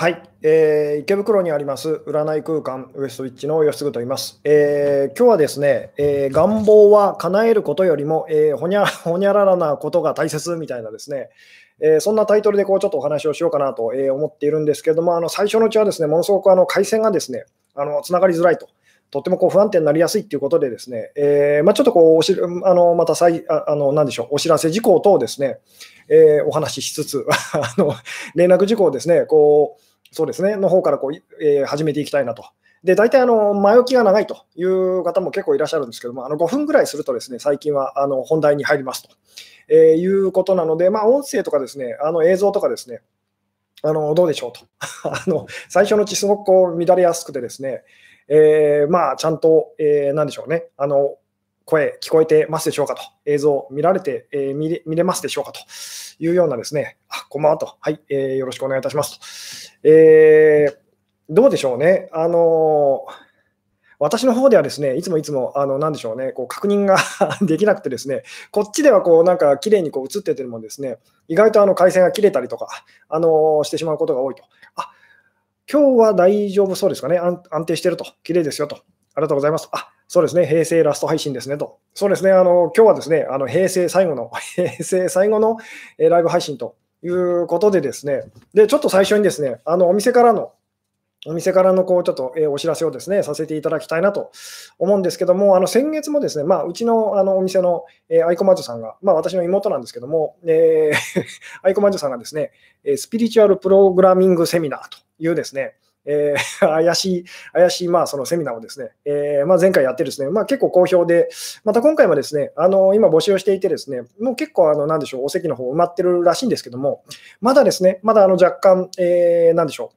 はい、えー、池袋にあります占い空間ウエストウィッチの吉嗣と言います。えー、今日はですね、えー、願望は叶えることよりも、えー、ほにゃ ほにゃららなことが大切みたいなですね、えー、そんなタイトルでこうちょっとお話をしようかなと、え、思っているんですけれども、あの最初のうちはですね、ものすごくあの回線がですね、あのつながりづらいと。とってもこう不安定になりやすいということで、ですね、えーまあ、ちょっとこうあのまた再ああの何でしょうお知らせ事項等をですね、えー、お話ししつつ あの、連絡事項をですね、こうそうですね、の方からこう、えー、始めていきたいなと。で、大体あの前置きが長いという方も結構いらっしゃるんですけども、あの5分ぐらいするとですね、最近はあの本題に入りますと、えー、いうことなので、まあ、音声とかですね、あの映像とかですね、あのどうでしょうと あの。最初のうちすごくこう乱れやすくてですね、えー、まあ、ちゃんと、えー、なんでしょうね、あの声聞こえてますでしょうかと、映像見られて、えー、見れ見れますでしょうかというようなですね、あこんばんはと、はい、えー、よろしくお願いいたしますと。えー、どうでしょうね、あの私の方ではですね、いつもいつも、あの、なんでしょうね、こう確認が できなくてですね、こっちではこう、なんか綺麗にこう映っててもですね、意外とあの回線が切れたりとか、あのしてしまうことが多いと。あ、今日は大丈夫そうですかね、安定してると、綺麗ですよと。ありがとうございます。あ、そうですね、平成ラスト配信ですねと。そうですね、あの今日はですね、あの平成最後の、平成最後のライブ配信ということでですね、で、ちょっと最初にですね、あのお店からの、お店からのこうちょっとお知らせをですねさせていただきたいなと思うんですけども、あの先月もですね、まあ、うちのあのお店のアイコマジョさんが、まあ、私の妹なんですけども、えー、アイコマジョさんがですね、スピリチュアルプログラミングセミナーというですね、えー、怪しい、怪しい、まあ、そのセミナーをですね、えー、まあ、前回やってですね、まあ、結構好評で、また今回もですね、あの、今募集していてですね、もう結構、あの、なんでしょう、お席の方埋まってるらしいんですけども、まだですね、まだあの若干、えー、なんでしょう、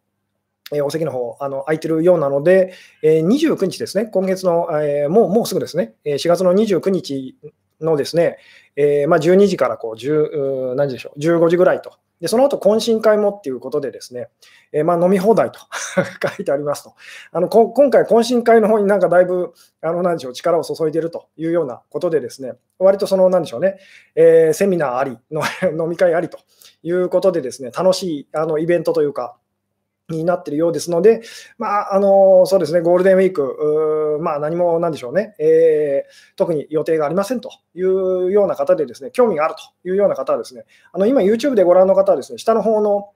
えお席の方あの空いてるようなので、えー、29日ですね、今月の、えー、もうもうすぐですね、4月の29日のですね、えー、まあ、12時からこう10何時でしょう、15時ぐらいとで、その後懇親会もっていうことでですね、えー、まあ、飲み放題と 書いてありますと。あの今回、懇親会の方になんかだいぶ、あの何でしょう、力を注いでるというようなことでですね、割とその、なんでしょうね、えー、セミナーありの 飲み会ありということでですね、楽しいあのイベントというか、になっているようですので、まあ、あのそうですね、ゴールデンウィーク、まあ、何もなんでしょうね、えー、特に予定がありませんというような方で、ですね興味があるというような方はですね、あの今、YouTube でご覧の方はですね、下の方の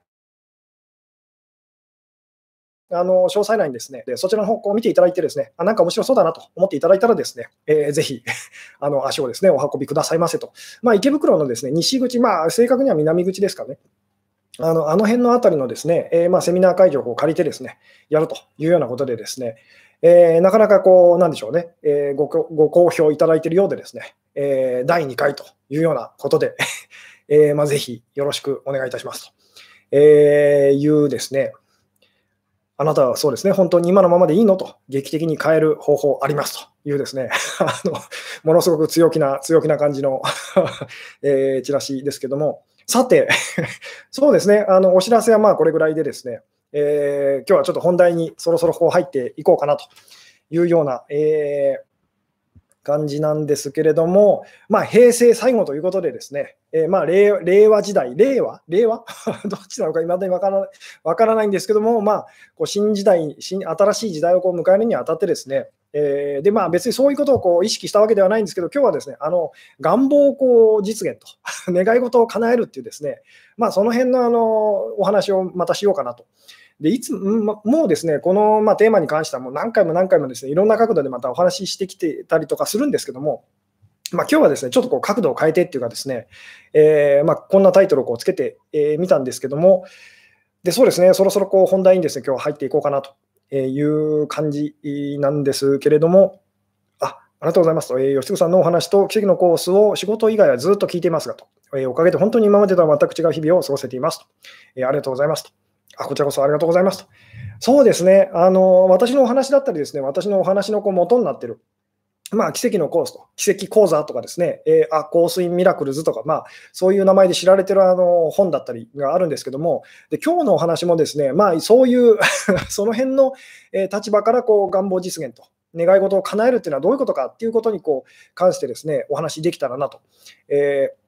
あの詳細欄にですねで、そちらの方向を見ていただいて、ですねあなんか面白そうだなと思っていただいたら、ですね、えー、ぜひ あの足をですねお運びくださいませと。まあ、池袋のですね西口、まあ、正確には南口ですかね。あのあの辺のあたりのですね、えー、まあ、セミナー会場を借りてですね、やるというようなことでですね、えー、なかなかこう、なんでしょうね、えー、ごご好評いただいているようでですね、え第2回というようなことで、えまあ、ぜひよろしくお願いいたしますと、えーいうですね、あなたはそうですね、本当に今のままでいいのと、劇的に変える方法ありますというですね、あのものすごく強気な、強気な感じの えチラシですけども、さて、そうですね、あのお知らせはまあこれぐらいでですね、えー、今日はちょっと本題にそろそろこう入っていこうかなというような、えー、感じなんですけれども、まあ、平成最後ということでですね、えー、まあ令、令和時代、令和？令和？どっちなのか未だにわからわからないんですけども、まあ、こう新時代新、新しい時代をこう迎えるにあたってですね、えー、でまあ、別にそういうことをこう意識したわけではないんですけど、今日はですねあの願望をこう実現と、願い事を叶えるっていう、ですね、まあ、その辺のあのお話をまたしようかなと。でいつもうですね、この、ま、テーマに関してはもう何回も何回もですねいろんな角度でまたお話ししてきてたりとかするんですけども、まあ、今日はですねちょっとこう角度を変えてっていうか、ですね、えー、ま、こんなタイトルをこうつけてみ、えー、たんですけども、でそうですね、そろそろこう本題にですね今日入っていこうかなという感じなんですけれども、あありがとうございますと、えー、吉嗣さんのお話と奇跡のコースを仕事以外はずっと聞いていますがと、えー、おかげで本当に今までとは全く違う日々を過ごせていますと、えー、ありがとうございますと。あ、こちらこそありがとうございますと。そうですね、あの私のお話だったりですね、私のお話のこう元になってるまあ、奇跡のコースと、奇跡講座とかですね、えー、あ、コースインミラクルズとか、まあ、そういう名前で知られてるあの本だったりがあるんですけども、で今日のお話もですね、まあ、そういう その辺の、え立場からこう願望実現と、願い事を叶えるっていうのはどういうことかっていうことにこう関してですね、お話できたらなと。えー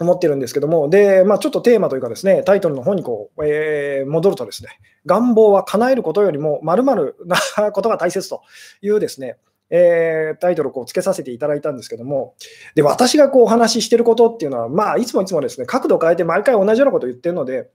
思ってるんですけども、で、まあ、ちょっとテーマというかですね、タイトルの方にこう、えー、戻るとですね、願望は叶えることよりも〇〇な ことが大切というですね、えー、タイトルをこうつけさせていただいたんですけども、で私がこうお話ししてることっていうのは、まあ、いつもいつもですね、角度を変えて毎回同じようなことを言ってるので、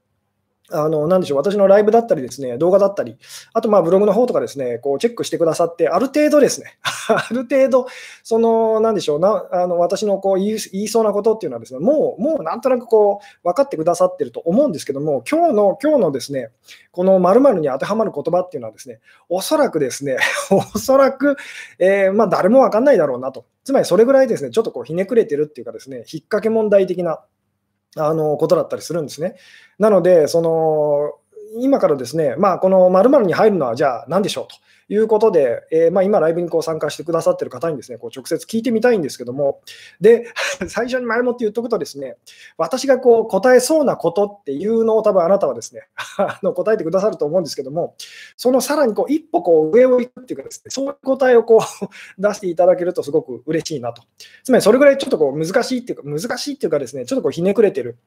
あの、なんでしょう、私のライブだったりですね、動画だったり、あとまあブログの方とかですね、こうチェックしてくださって、ある程度ですね、ある程度、その、なんでしょうな、あの私のこう言い言いそうなことっていうのはですね、もう、もうなんとなくこう、分かってくださってると思うんですけども、今日の、今日のですね、この〇〇に当てはまる言葉っていうのはですね、おそらくですね、おそらく、えー、まあ誰もわかんないだろうなと。つまりそれぐらいですね、ちょっとこうひねくれてるっていうかですね、引っ掛け問題的なあのことだったりするんですね。なので、その今からですね、まあ、この〇〇に入るのはじゃあ何でしょうということで、えー、まあ、今、ライブにこう参加してくださってる方にですね、こう直接聞いてみたいんですけども、で、最初に前もって言っとくとですね、私がこう答えそうなことっていうのを多分あなたはですね、あの答えてくださると思うんですけども、そのさらにこう一歩こう上を行くっていうかですね、そういう答えをこう 出していただけるとすごく嬉しいなと。つまりそれぐらいちょっとこう難しいっていうか、難しいっていうかですね、ちょっとこうひねくれてる。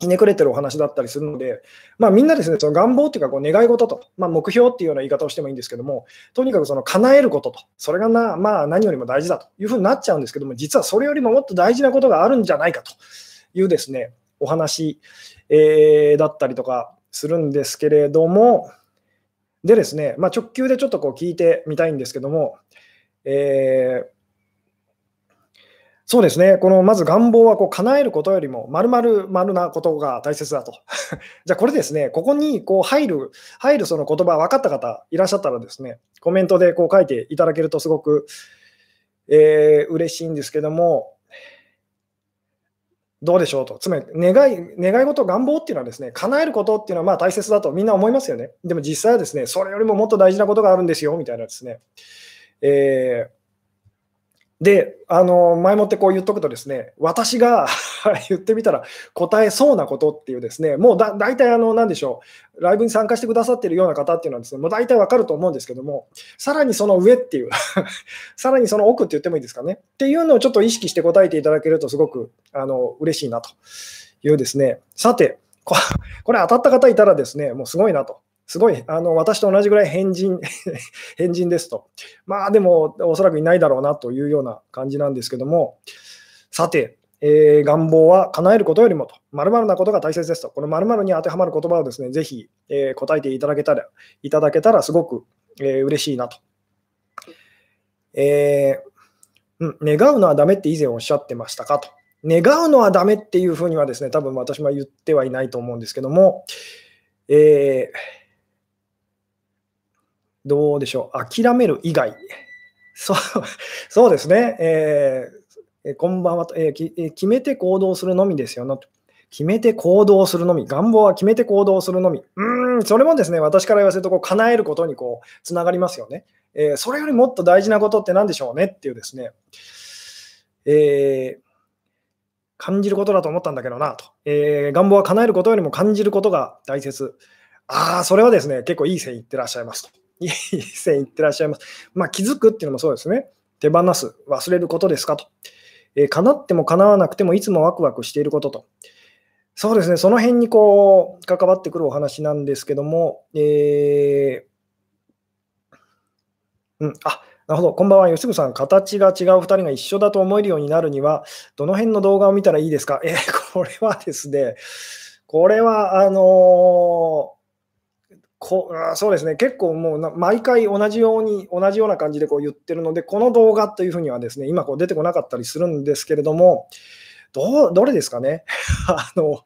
ひねくれてるお話だったりするので、まあ、みんなですね、その願望っていうかこう願い事と、まあ、目標っていうような言い方をしてもいいんですけども、とにかくその叶えることと、それがな、まあ、何よりも大事だというふうになっちゃうんですけども、実はそれよりももっと大事なことがあるんじゃないかというですね、お話、えー、だったりとかするんですけれども、でですね、まあ、直球でちょっとこう聞いてみたいんですけども、えーそうですね、このまず願望はこう叶えることよりも、まるまる丸なことが大切だと。じゃあ、これですね、ここにこう入る、入るその言葉、分かった方いらっしゃったらですね、コメントでこう書いていただけるとすごく、えー、嬉しいんですけども、どうでしょうと。つまり願い、願い事、願望っていうのはですね、叶えることっていうのはまあ大切だとみんな思いますよね。でも実際はですね、それよりももっと大事なことがあるんですよ、みたいなですね。えーで、あの前もってこう言っとくとですね、私が 言ってみたら答えそうなことっていうですね、もうだ大体あの、なんでしょう、ライブに参加してくださってるような方っていうのはですね、もう大体わかると思うんですけども、さらにその上っていう さらにその奥って言ってもいいですかね、っていうのをちょっと意識して答えていただけるとすごくあの嬉しいなというですね、さて、これ当たった方いたらですね、もうすごいなと。すごい、あの私と同じぐらい変人 変人ですと。まあでも、おそらくいないだろうなというような感じなんですけども、さて、えー、願望は叶えることよりもと、まるなことが大切ですと、このまるに当てはまる言葉をですね、ぜひ、えー、答えていただけたら、いただけたらすごく、えー、嬉しいなと。えー、うん、願うのはダメって以前おっしゃってましたかと。願うのはダメっていうふうにはですね、多分私も言ってはいないと思うんですけども、えーどうでしょう、諦める以外。そう そうですね、えー、こんばんはと、えー、決めて行動するのみですよの。決めて行動するのみ。願望は決めて行動するのみ。うん、それもですね、私から言わせるとこう、叶えることにこうつながりますよね、えー、それよりもっと大事なことって何でしょうねっていうですね、えー、感じることだと思ったんだけどなと、えー、願望は叶えることよりも感じることが大切。ああ、それはですね、結構いい線いってらっしゃいますと。いい線いってらっしゃいます。まあ、気づくっていうのもそうですね。手放す、忘れることですかと。えー、叶っても叶わなくてもいつもワクワクしていることと。そうですね、その辺にこう関わってくるお話なんですけども、えー、うん、あなるほど、こんばんは、吉純さん、形が違う2人が一緒だと思えるようになるには、どの辺の動画を見たらいいですかえー、これはですね、これは、あのーこそうですね、結構もう毎回同じように、同じような感じでこう言ってるので、この動画というふうにはですね、今こう出てこなかったりするんですけれども、どどれですかね？あの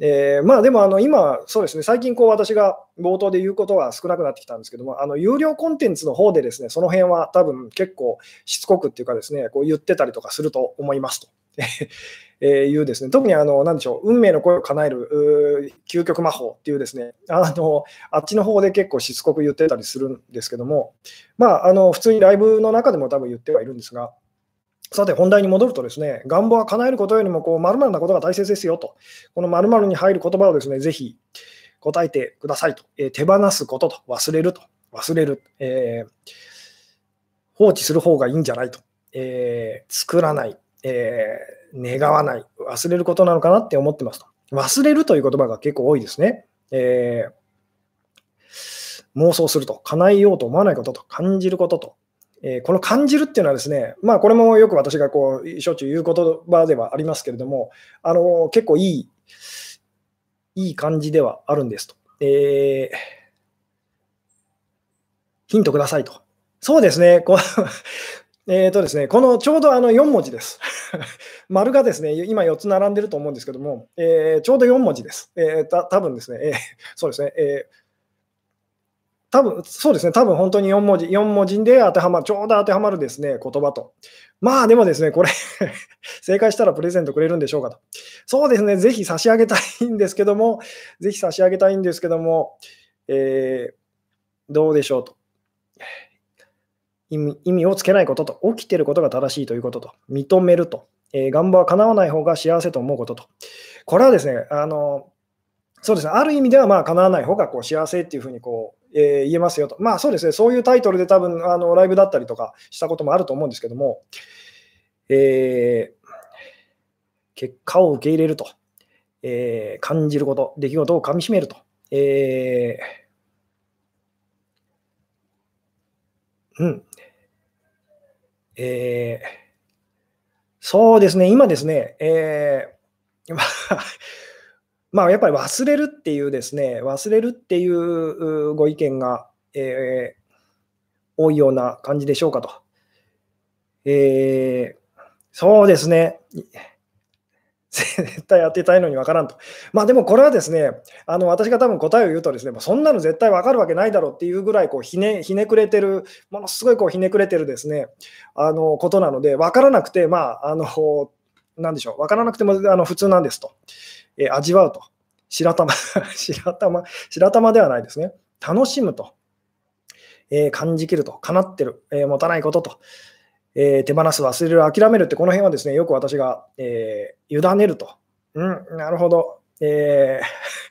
えー、まあでもあの今、そうですね、最近こう私が冒頭で言うことは少なくなってきたんですけども、あの有料コンテンツの方でですね、その辺は多分結構しつこくっていうかですね、こう言ってたりとかすると思いますと。えいうですね、特にあの、なんでしょう、運命の声を叶える究極魔法っていうですね、あの、あっちの方で結構しつこく言ってたりするんですけども、まあ、あの、普通にライブの中でも多分言ってはいるんですが、さて、本題に戻るとですね、願望は叶えることよりも、こう、〇〇なことが大切ですよと、この〇〇に入る言葉をですね、ぜひ答えてくださいと、えー、手放すことと、忘れると、忘れる、えー、放置する方がいいんじゃないと、えー、作らない、えー、願わない、忘れることなのかなって思ってますと。忘れるという言葉が結構多いですね。えー、妄想すると、叶えようと思わないことと、感じることと。えー、この感じるっていうのはですね、まあ、これもよく私がこうしょっちゅう言う言葉ではありますけれども、あの結構いい、いい感じではあるんですと。えー、ヒントくださいと。そうですね、こうえーとですね、このちょうどあの4文字です。丸がですね、今4つ並んでると思うんですけども、えー、ちょうど4文字です。えー、た多分ですね、えー、そうですね、えー多分そうですね、多分本当に4文字、4文字で当てはまる、ちょうど当てはまるですね、言葉と。まあでもですね、これ 正解したらプレゼントくれるんでしょうかと。そうですね、ぜひ差し上げたいんですけども、ぜひ差し上げたいんですけども、えー、どうでしょうと。意味意味をつけないことと、起きていることが正しいということと、認めると、えー、願望は叶わない方が幸せと思うことと。これはですね、あのそうですね、ある意味ではまあ叶わない方がこう幸せっていうふうにこう、えー、言えますよと。まあそうですね、そういうタイトルで多分あのライブだったりとかしたこともあると思うんですけども、えー、結果を受け入れると、えー、感じること、出来事をかみしめると、えー、うん、えー、そうですね、今ですね、えー、まあ、やっぱり忘れるっていうですね、忘れるっていうご意見が、えー、多いような感じでしょうかと。えー、そうですね。絶対当てたいのに分からんと。まあでもこれはですね、あの私が多分答えを言うとですね、そんなの絶対分かるわけないだろうっていうぐらいこうひねひねくれてる、ものすごいこうひねくれてるですね、あのことなので、分からなくて、まあ、あの、なんでしょう、分からなくてもあの普通なんですと。え、味わうと。白玉 白玉、白玉ではないですね。楽しむと。えー、感じきると。叶ってる。えー、持たないことと。えー、手放す、忘れる、諦めるって、この辺はですね、よく私が、えー、委ねると。うん、なるほど。えー、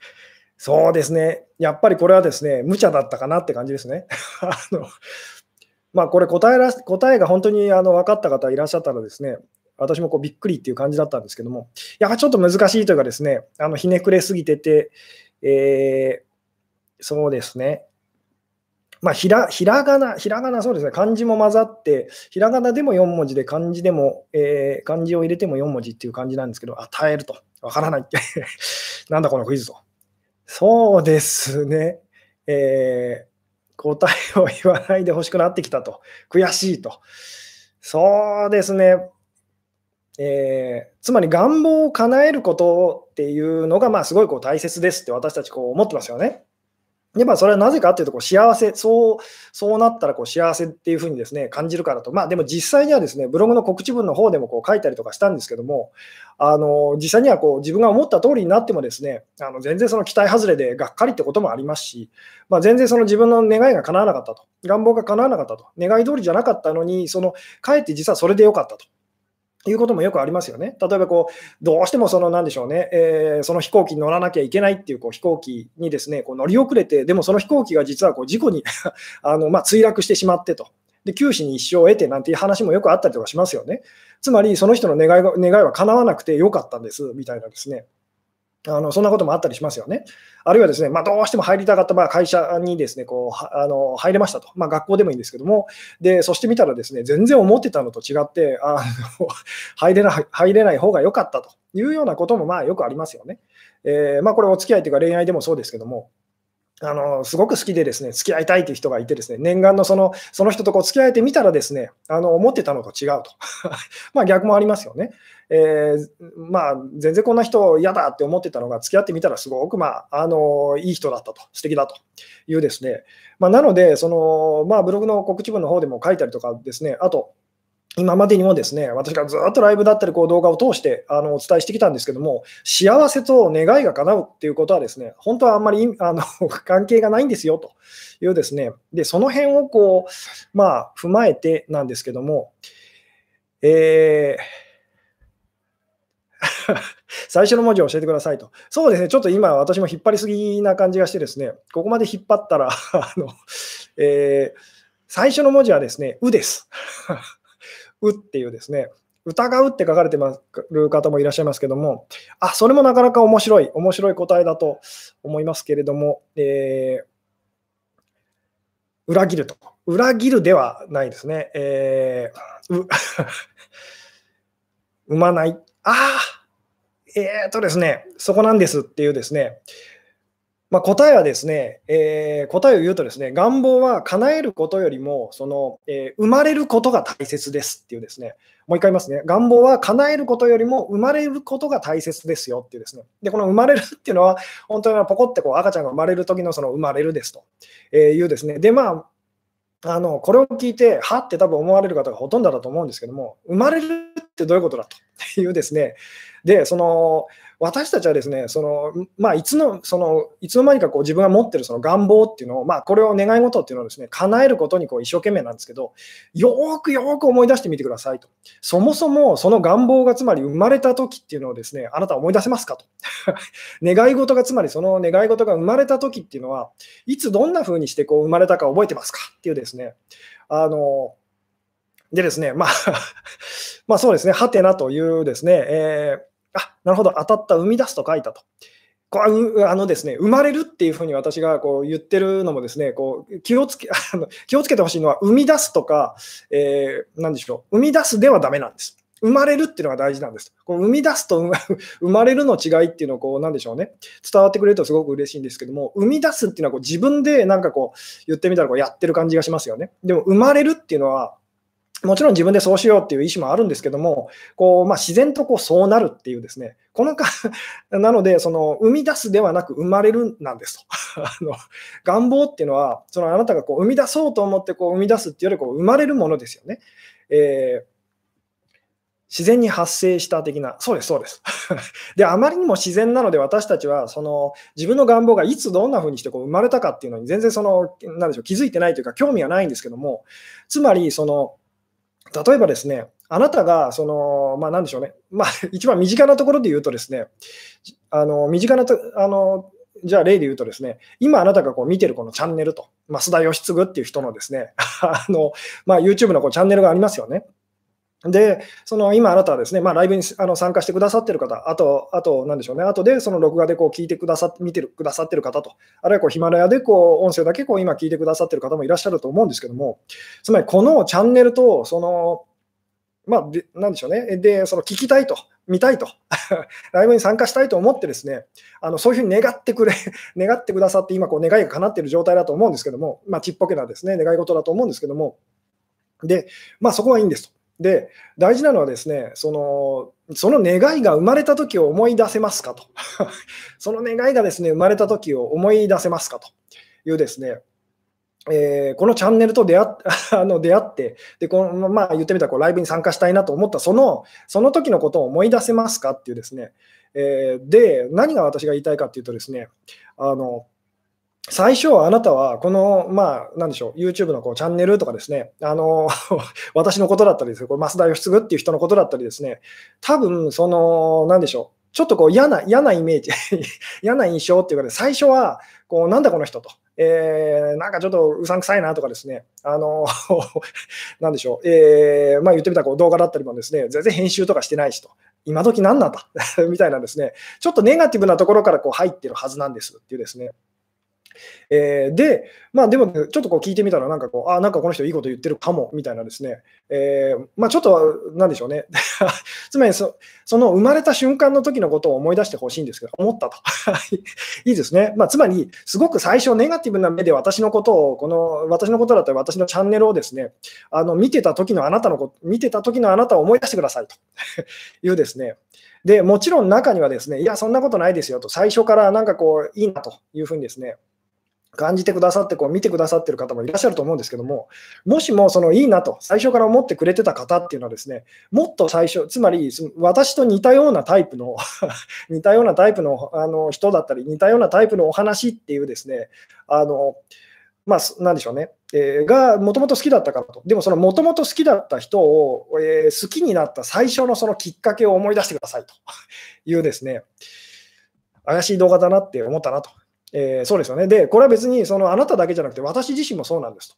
そうですね。やっぱりこれはですね、無茶だったかなって感じですね。あのまあ、これ答えら、答えが本当にあの分かった方いらっしゃったらですね、私もこうびっくりっていう感じだったんですけども、やはりちょっと難しいというかですね、あのひねくれすぎてて、えー、そうですね、まあ、ひらひらがな、ひらがな、そうですね、漢字も混ざって、ひらがなでも4文字で、漢字でも、えー、漢字を入れても4文字っていう感じなんですけど、与えると、わからないって、なんだこのクイズと。そうですね、えー、答えを言わないでほしくなってきたと、悔しいと。そうですね、えー、つまり願望を叶えることっていうのが、まあ、すごいこう大切ですって私たちこう思ってますよね。で、まあ、それはなぜかっていうと、こう幸せ、そう、そうなったらこう幸せっていうふうにですね、感じるからと。まあ、でも実際にはですね、ブログの告知文の方でもこう書いたりとかしたんですけども、あの、実際にはこう自分が思った通りになってもですね、あの全然その期待外れでがっかりってこともありますし、まあ、全然その自分の願いが叶わなかったと。願望が叶わなかったと。願い通りじゃなかったのに、その、かえって実はそれでよかったと。いうこともよくありますよね。例えばこう、どうしてもその、なんでしょうね、えー、その飛行機に乗らなきゃいけないっていうこう飛行機にですね、こう乗り遅れて、でもその飛行機が実はこう事故に あの、まあ、墜落してしまってと。で、九死に一生を得てなんていう話もよくあったりとかしますよね。つまり、その人の願いが願いは叶わなくてよかったんです、みたいなですね。あのそんなこともあったりしますよね。あるいはですね、まあ、どうしても入りたかったまあ会社にですねこうあの入れましたと、まあ、学校でもいいんですけども、でそして見たらですね全然思ってたのと違ってあの 入れない入れない方が良かったというようなこともまあよくありますよね。えー、まあ、これ、お付き合いというか恋愛でもそうですけども、あのすごく好きでですね付き合いたいという人がいてですね念願のそのその人とこう付き合えてみたらですねあの思ってたのと違うと。まあ逆もありますよね、えー、まあ全然こんな人嫌だって思ってたのが付き合ってみたらすごくまああのいい人だったと。素敵だと。いうですね。まあ、なのでそのまあブログの告知文の方でも書いたりとかですね。あと今までにもですね、私がずっとライブだったりこう動画を通してあのお伝えしてきたんですけども、幸せと願いが叶うっていうことはですね、本当はあんまりあの 関係がないんですよというですね、で、その辺をこう、まあ、踏まえてなんですけども、えー 最初の文字を教えてくださいと。そうですね、ちょっと今、私も引っ張りすぎな感じがしてですね、ここまで引っ張ったらあの、えー、最初の文字はですね、うです。うっていうですね、疑うって書かれてる方もいらっしゃいますけども、あ、それもなかなか面白い、面白い答えだと思いますけれども、えー、裏切ると。裏切るではないですね。えー、う 生まない。ああ、えー、っとですね、そこなんですっていうですね、まあ、答えはですね、えー、答えを言うとですね、願望は叶えることよりも、その、えー、生まれることが大切ですっていうですね、もう一回言いますね、願望は叶えることよりも生まれることが大切ですよっていうですね、で、この生まれるっていうのは、本当にポコってこう赤ちゃんが生まれる時のその生まれるですというですね、で、まあ、あのこれを聞いて、はって多分思われる方がほとんどだと思うんですけども、生まれるってどういうことだと？いうですね、で、その私たちはですね、そのまあ、いつのそのいつの間にかこう自分が持ってるその願望っていうのを、まあ、これを願い事っていうのをですね叶えることにこう一生懸命なんですけど、よーくよーく思い出してみてくださいと。そもそもその願望がつまり生まれた時っていうのをですね、あなた思い出せますかと。願い事がつまりその願い事が生まれた時っていうのは、いつどんな風にしてこう生まれたか覚えてますかっていうですね、あのでですね、まあ まあそうですね、はてなというですね、えーあなるほど、当たった、生み出すと書いたと。こうあのですね、生まれるっていうふうに私がこう言ってるのもですね、こう気をつけ あの気をつけてほしいのは、生み出すとか、えー、何でしょう、生み出すではだめなんです。生まれるっていうのが大事なんです。こう生み出すと 生まれるの違いっていうのをこう、なんでしょうね、伝わってくれるとすごく嬉しいんですけども、生み出すっていうのはこう自分でなんかこう言ってみたらこうやってる感じがしますよね。でも生まれるっていうのは、もちろん自分でそうしようっていう意思もあるんですけども、こうまあ、自然とこうそうなるっていうですね、このか なので、その生み出すではなく生まれるなんですと。あの願望っていうのは、そのあなたがこう生み出そうと思ってこう生み出すっていうよりこう生まれるものですよね。えー自然に発生した的な、そうです、そうです。で、あまりにも自然なので、私たちはその自分の願望がいつどんな風にしてこう生まれたかっていうのに全然その、なんでしょう、気づいてないというか、興味がないんですけども、つまり、その、例えばですね、あなたが、その、まあ、なんでしょうね、まあ、一番身近なところで言うとですね、あの身近なと、あの、じゃあ例で言うとですね、今あなたがこう見てるこのチャンネルと、増田義嗣っていう人のですね、あの、まあ、YouTube のこうチャンネルがありますよね。で、その今あなたはですね、まあ、ライブにあの参加してくださってる方、あと、あと、なんでしょうね、あとでその録画でこう聞いてくださって、見てるくださってる方と、あるいはこうヒマラヤでこう音声だけこう今聞いてくださってる方もいらっしゃると思うんですけども、つまりこのチャンネルと、その、まあ、でなんでしょうね、で、その聞きたいと、見たいと、ライブに参加したいと思ってですね、あのそういうふうに願ってくれ、願ってくださって、今こう願いが叶っている状態だと思うんですけども、まあ、ちっぽけなですね、願い事だと思うんですけども、で、まあ、そこはいいんですと。で、大事なのはですね、そのその願いが生まれた時を思い出せますかと。その願いがですね、生まれた時を思い出せますかというですね、えー、このチャンネルと出会 あの出会って、でこのまあ、言ってみたらこうライブに参加したいなと思ったその、その時のことを思い出せますかっていうですね、えー、で、何が私が言いたいかっていうとですね、あの最初はあなたは、この、まあ、なんでしょう、YouTube のこうチャンネルとかですね、あの、私のことだったりです、これ増田義嗣っていう人のことだったりですね、多分、その、なんでしょう、ちょっとこう嫌な、嫌なイメージ 嫌な印象っていうか、ね、最初は、こう、なんだこの人と、えー、なんかちょっとうさんくさいなとかですね、あの、なんでしょう、えー、まあ言ってみたらこう動画だったりもですね、全然編集とかしてないしと、今時何なんだみたいなですね、ちょっとネガティブなところからこう入ってるはずなんですっていうですね、えー、で、まあでも、ちょっとこう聞いてみたら、なんかこう、あ、なんかこの人いいこと言ってるかも、みたいなですね、えー、まあちょっと、なんでしょうね。つまりそ、その生まれた瞬間の時のことを思い出してほしいんですけど、思ったと。いいですね。まあつまり、すごく最初ネガティブな目で私のことを、この、私のことだったり私のチャンネルをですね、あの、見てた時のあなたのこと、見てた時のあなたを思い出してくださいと いうですね、でもちろん中にはですね、いや、そんなことないですよと、最初からなんかこう、いいなというふうにですね、感じてくださってこう見てくださってる方もいらっしゃると思うんですけども、もしもそのいいなと最初から思ってくれてた方っていうのはですね、もっと最初、つまり私と似たようなタイプの 似たようなタイプのあの人だったり、似たようなタイプのお話っていうですね、あのまあ、なんでしょうね、えー、がもともと好きだったからと。でもそのもともと好きだった人を、えー、好きになった最初のそのきっかけを思い出してくださいというですね、怪しい動画だなって思ったなとえー、そうですよね。で、これは別にそのあなただけじゃなくて、私自身もそうなんですと。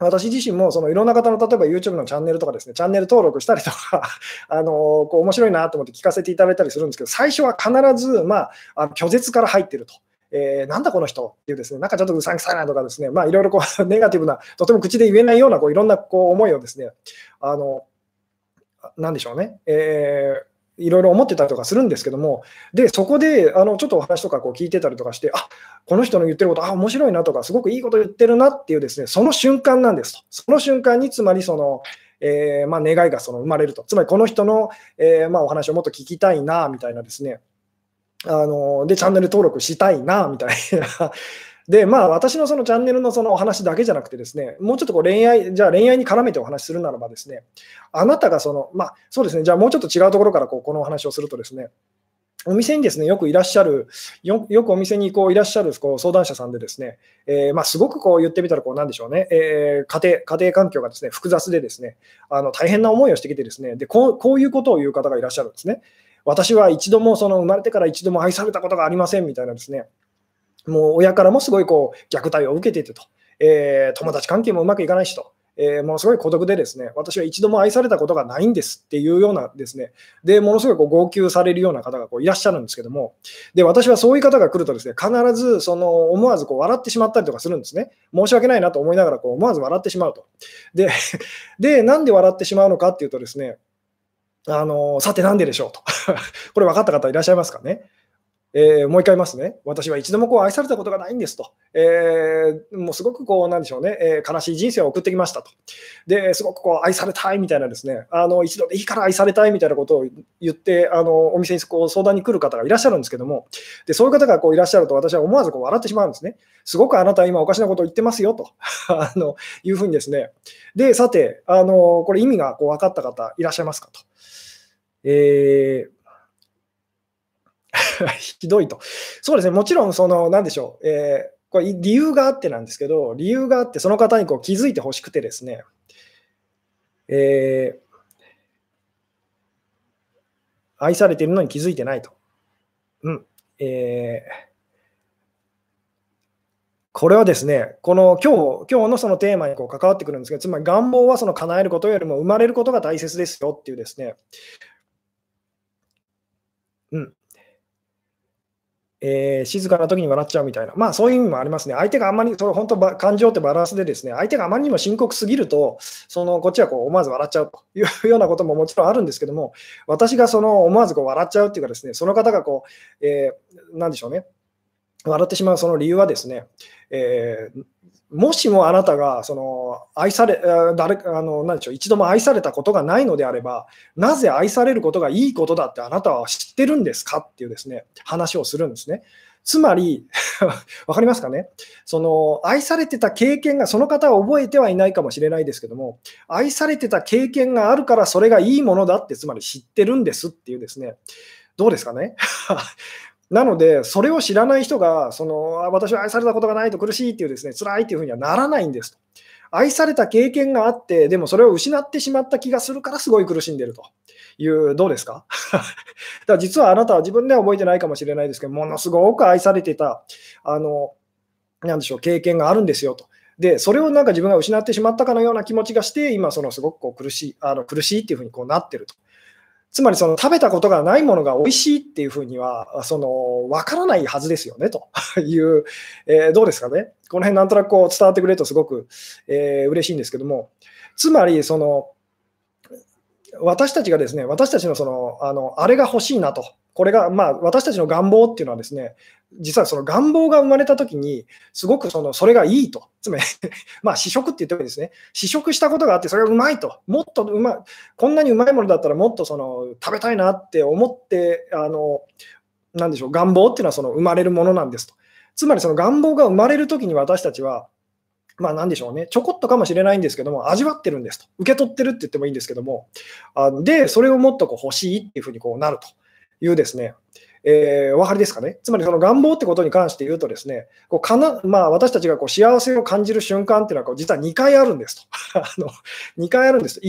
私自身もそのいろんな方の例えば YouTube のチャンネルとかですね、チャンネル登録したりとか、あのこう面白いなと思って聞かせていただいたりするんですけど、最初は必ず、まあ、あ拒絶から入ってると。えー、なんだこの人っていうですね、なんかちょっとうさんくさいなとかですね、まあいろいろこう ネガティブな、とても口で言えないようなこういろんなこう思いをですね、あの、なんでしょうね、えー、いろいろ思ってたりとかするんですけども、で、そこで、あの、ちょっとお話とかこう聞いてたりとかして、あこの人の言ってること、あ、面白いなとか、すごくいいこと言ってるなっていうですね、その瞬間なんですと。その瞬間に、つまりその、えー、まあ、願いがその生まれると。つまりこの人の、えー、まあ、お話をもっと聞きたいな、みたいなですね。あの、で、チャンネル登録したいな、みたいなで、まあ、私のそのチャンネルのそのお話だけじゃなくてですね、もうちょっとこう恋愛、じゃあ恋愛に絡めてお話しするならばですね、あなたがその、まあ、そうですね、じゃあもうちょっと違うところからこうこのお話をするとですね、お店にですね、よくいらっしゃる、よくお店にこういらっしゃるこう相談者さんでですね、えー、まあ、すごくこう言ってみたらなんでしょうね、えー、家庭、家庭環境がですね、複雑でですね、あの大変な思いをしてきてですね、でこう、こういうことを言う方がいらっしゃるんですね。私は一度もその生まれてから一度も愛されたことがありませんみたいなですね、もう親からもすごいこう虐待を受けていてと、えー、友達関係もうまくいかないしと、えー、ものすごい孤独でですね、私は一度も愛されたことがないんですっていうようなですね、で、ものすごいこう号泣されるような方がこういらっしゃるんですけども、で、私はそういう方が来るとですね、必ずその思わずこう笑ってしまったりとかするんですね。申し訳ないなと思いながらこう思わず笑ってしまうと。で、で、なんで笑ってしまうのかっていうとですね、あのさてなんででしょうと。これ分かった方いらっしゃいますかね？えー、もう一回言いますね。私は一度もこう愛されたことがないんですと。えー、もうすごくこう、なんでしょうね、えー、悲しい人生を送ってきましたと。で、すごくこう愛されたいみたいなですね、あの一度でいいから愛されたいみたいなことを言って、あのお店にこう相談に来る方がいらっしゃるんですけども、でそういう方がこういらっしゃると、私は思わずこう笑ってしまうんですね。すごくあなたは今おかしなことを言ってますよと あのいうふうにですね。で、さて、あのこれ意味がこう分かった方いらっしゃいますかと。えー ひどいと。そうですね、もちろん、その、なんでしょう、えー、これ理由があってなんですけど、理由があって、その方にこう気づいてほしくてですね、えー、愛されているのに気づいてないと。うん。えー、これはですね、この今日今日のそのテーマにこう関わってくるんですけど、つまり願望はその叶えることよりも生まれることが大切ですよっていうですね、うん、えー、静かな時に笑っちゃうみたいな、まあそういう意味もありますね。相手があんまり、それ本当感情ってバランスでですね、相手があまりにも深刻すぎると、そのこっちはこう思わず笑っちゃうと。いう ようなことももちろんあるんですけども、私がその思わずこう笑っちゃうっていうかですね、その方がこう、えー、なんでしょうね、笑ってしまうその理由はですね、えー、もしもあなたがその愛され誰あの何でしょう一度も愛されたことがないのであれば、なぜ愛されることがいいことだってあなたは知ってるんですかっていうですね話をするんですね。つまり、分かりますかね？その愛されてた経験が、その方は覚えてはいないかもしれないですけども、愛されてた経験があるからそれがいいものだって、つまり知ってるんですっていうですね、どうですかね？なので、それを知らない人が、その私は愛されたことがないと苦しいっていうですね、辛いっていうふうにはならないんですと。愛された経験があって、でもそれを失ってしまった気がするからすごい苦しんでるという、どうですか？だから実はあなたは自分では覚えてないかもしれないですけど、ものすごく愛されてた、あの、なんでしょう、経験があるんですよと。で、それをなんか自分が失ってしまったかのような気持ちがして、今、そのすごくこう苦しい、あの苦しいっていうふうにこうなってると。つまりその食べたことがないものが美味しいっていうふうには、その分からないはずですよねと。いう、えー、どうですかね、この辺なんとなくこう伝わってくれるとすごく、えー、嬉しいんですけども、つまりその、私たちがですね、私たちのその、あの、あれが欲しいなと、これが、まあ、私たちの願望っていうのはですね、実はその願望が生まれたときに、すごくそのそれがいいと、つまり まあ試食って言ってもいいですね、試食したことがあって、それがうまいと、もっとうまい、こんなにうまいものだったら、もっとその食べたいなって思って、あのなんでしょう、願望っていうのはその生まれるものなんですと。つまりその願望が生まれるときに私たちは、まあなんでしょうね、ちょこっとかもしれないんですけども、味わってるんですと、受け取ってるって言ってもいいんですけども、あで、それをもっとこう欲しいっていうふうにこうなると。いうですね、えー、お分かりですかね？つまりその願望ってことに関して言うとですね、こうかなまあ、私たちがこう幸せを感じる瞬間っていうのはこう実は2回あるんですと。あの2回あるんです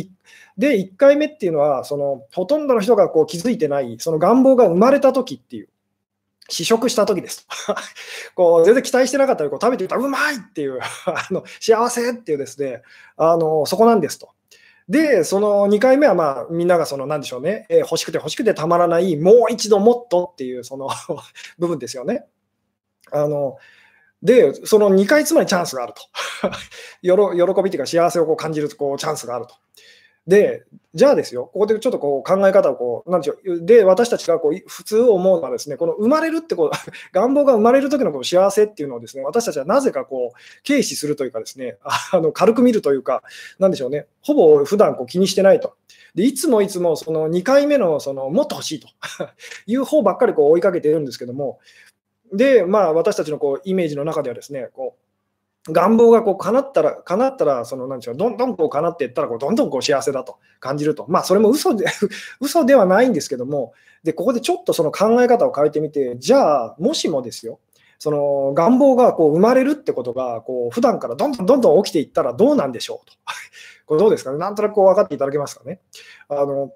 で、1回目っていうのは、そのほとんどの人がこう気づいてない、その願望が生まれた時っていう試食した時です こう全然期待してなかったらこう食べてみたらうまいっていう あの幸せっていうですねあのそこなんですと。で、その2回目は、まあ、みんながその、なんでしょうね、えー、欲しくて欲しくてたまらない、もう一度もっとっていう、その 部分ですよね。あので、その2回つまりチャンスがあると。喜びというか幸せをこう感じるこうチャンスがあると。で、じゃあですよ、ここでちょっとこう考え方をこう、なんでしょう、で、私たちがこう普通思うのはですね、この生まれるってこう、願望が生まれる時のこの幸せっていうのをですね、私たちはなぜかこう、軽視するというかですね、あ の軽く見るというか、なんでしょうね、ほぼ普段こう気にしてないと。で、いつもいつもその2回目のそのもっと欲しいと いう方ばっかりこう追いかけているんですけども、で、まあ私たちのこうイメージの中ではですね、こう、願望がこう叶ったら、叶ったら、その、なんでしょう、どんどんこう叶っていったら、こうどんどんこう幸せだと感じると。まあ、それも嘘で 嘘ではないんですけども、で、ここでちょっとその考え方を変えてみて、じゃあ、もしもですよ、その願望がこう生まれるってことが、こう普段からどんどんどんどん起きていったらどうなんでしょうと。これどうですかね？なんとなくこう分かっていただけますかね？あの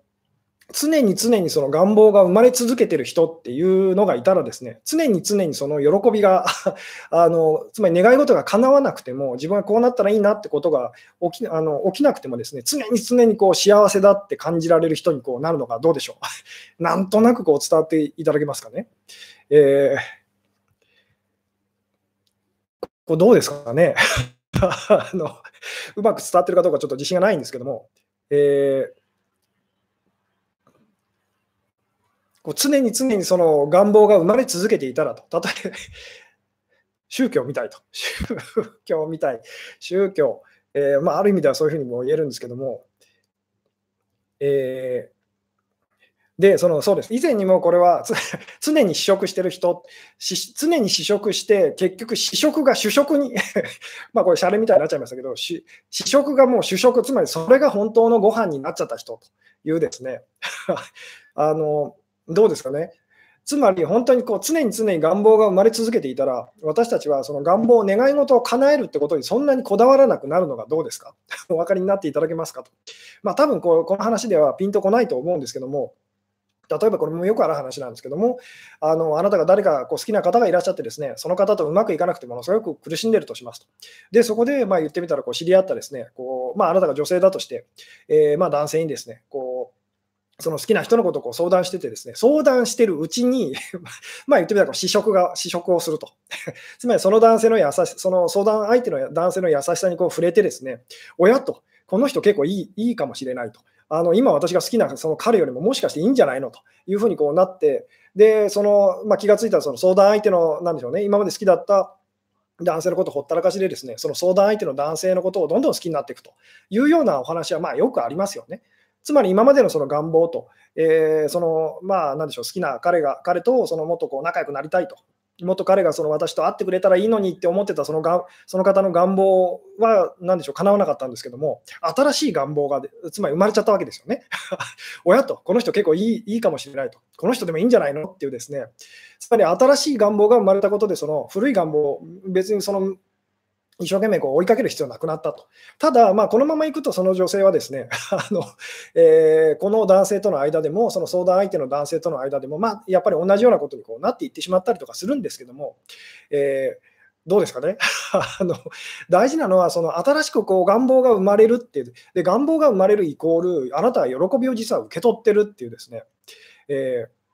常に常にその願望が生まれ続けてる人っていうのがいたらですね、常に常にその喜びが あの、つまり願い事が叶わなくても、自分はこうなったらいいなってことが起きあの起きなくてもですね、常に常にこう幸せだって感じられる人にこうなるのがどうでしょう。なんとなくこう伝わっていただけますかね。えー、これどうですかね あの。うまく伝わってるかどうかちょっと自信がないんですけども、えーこう常に常にその願望が生まれ続けていたらと、例えば宗教みたいと、宗教みたい、宗教、えー、まあ、ある意味ではそういうふうにも言えるんですけども、えー、で、そのそうです。以前にもこれは 常に試食してる人、常に試食して、結局試食が主食に まあこれ、シャレみたいになっちゃいましたけど、試食がもう主食、つまりそれが本当のご飯になっちゃった人というですね、あの、どうですかね？つまり本当にこう常に常に願望が生まれ続けていたら、私たちはその願望、願い事を叶えるってことにそんなにこだわらなくなるのがどうですか？お分かりになっていただけますかと。まあ多分こうこの話ではピンとこないと思うんですけども、例えばこれもよくある話なんですけども、あのあなたが誰かこう好きな方がいらっしゃってですね、その方とうまくいかなくてものすごく苦しんでるとしますと。で、そこでまあ言ってみたらこう知り合ったですね、こうまあ、あなたが女性だとして、えー、まあ男性にですね、こうその好きな人のことをこう相談しててですね、相談してるうちに まあ言ってみたら試食が、試食をすると。つまりその男性の優しその相談相手の男性の優しさにこう触れてですね、親と、この人結構いいいいかもしれないと。あの今私が好きなその彼よりももしかしていいんじゃないのというふうにこうなって、で、その、まあ、気がついたらその相談相手の、なんでしょうね、今まで好きだった男性のことをほったらかしでですね、その相談相手の男性のことをどんどん好きになっていくというようなお話はまあよくありますよね。つまり今までのその願望と、えー、そのまあ、なんでしょう、好きな彼が、彼とそのもっとこう仲良くなりたいと。もっと彼がその私と会ってくれたらいいのにって思ってたそのがその方の願望は何でしょう叶わなかったんですけども新しい願望がつまり生まれちゃったわけですよね。親とこの人結構いいいいかもしれないとこの人でもいいんじゃないの？っていうですねつまり新しい願望が生まれたことでその古い願望別にその一生懸命こう追いかける必要なくなったと。ただ、まあ、このままいくと、その女性はですね あの、えー、この男性との間でも、その相談相手の男性との間でも、まあ、やっぱり同じようなことにこうなっていってしまったりとかするんですけども、えーどうですかね？あの大事なのは、その新しくこう願望が生まれるっていうで、願望が生まれるイコール、あなたは喜びを実は受け取ってるっていうですね、えー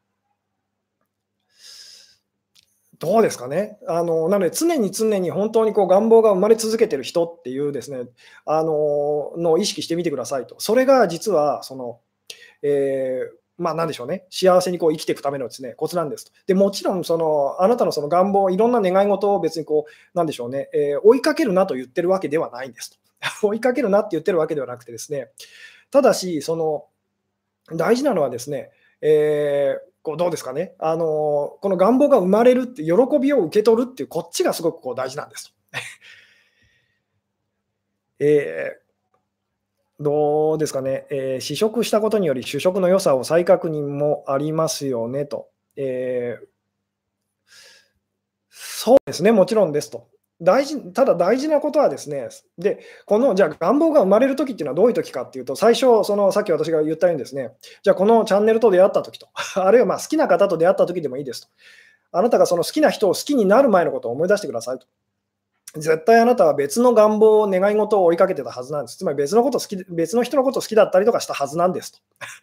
どうですかね？あのなので、常に常に本当にこう願望が生まれ続けてる人っていうですね、あののを意識してみてくださいと。それが実は、その、えーまあ、なんでしょうね、幸せにこう生きていくためのですねコツなんですと。でもちろんその、あなたのその願望、いろんな願い事を別にこう、なんでしょうね、えー、追いかけるなと言ってるわけではないんですと。追いかけるなって言ってるわけではなくてですね、ただし、その大事なのはですね、えーこうどうですかね、あのこの願望が生まれるって、喜びを受け取るっていう、こっちがすごくこう大事なんですと。えー、どうですかね、えー、試食したことにより主食の良さを再確認もありますよねと。えー、そうですね、もちろんですと。大事ただ大事なことはですね、でこのじゃあ願望が生まれるときっていうのはどういうときかっていうと、最初、そのさっき私が言ったようにですね、じゃあこのチャンネルと出会ったときと、あるいはま好きな方と出会ったときでもいいですと。あなたがその好きな人を好きになる前のことを思い出してくださいと。絶対あなたは別の願望、願い事を追いかけてたはずなんです。つまり別のこと好き、別の人のこと好きだったりとかしたはずなんですと。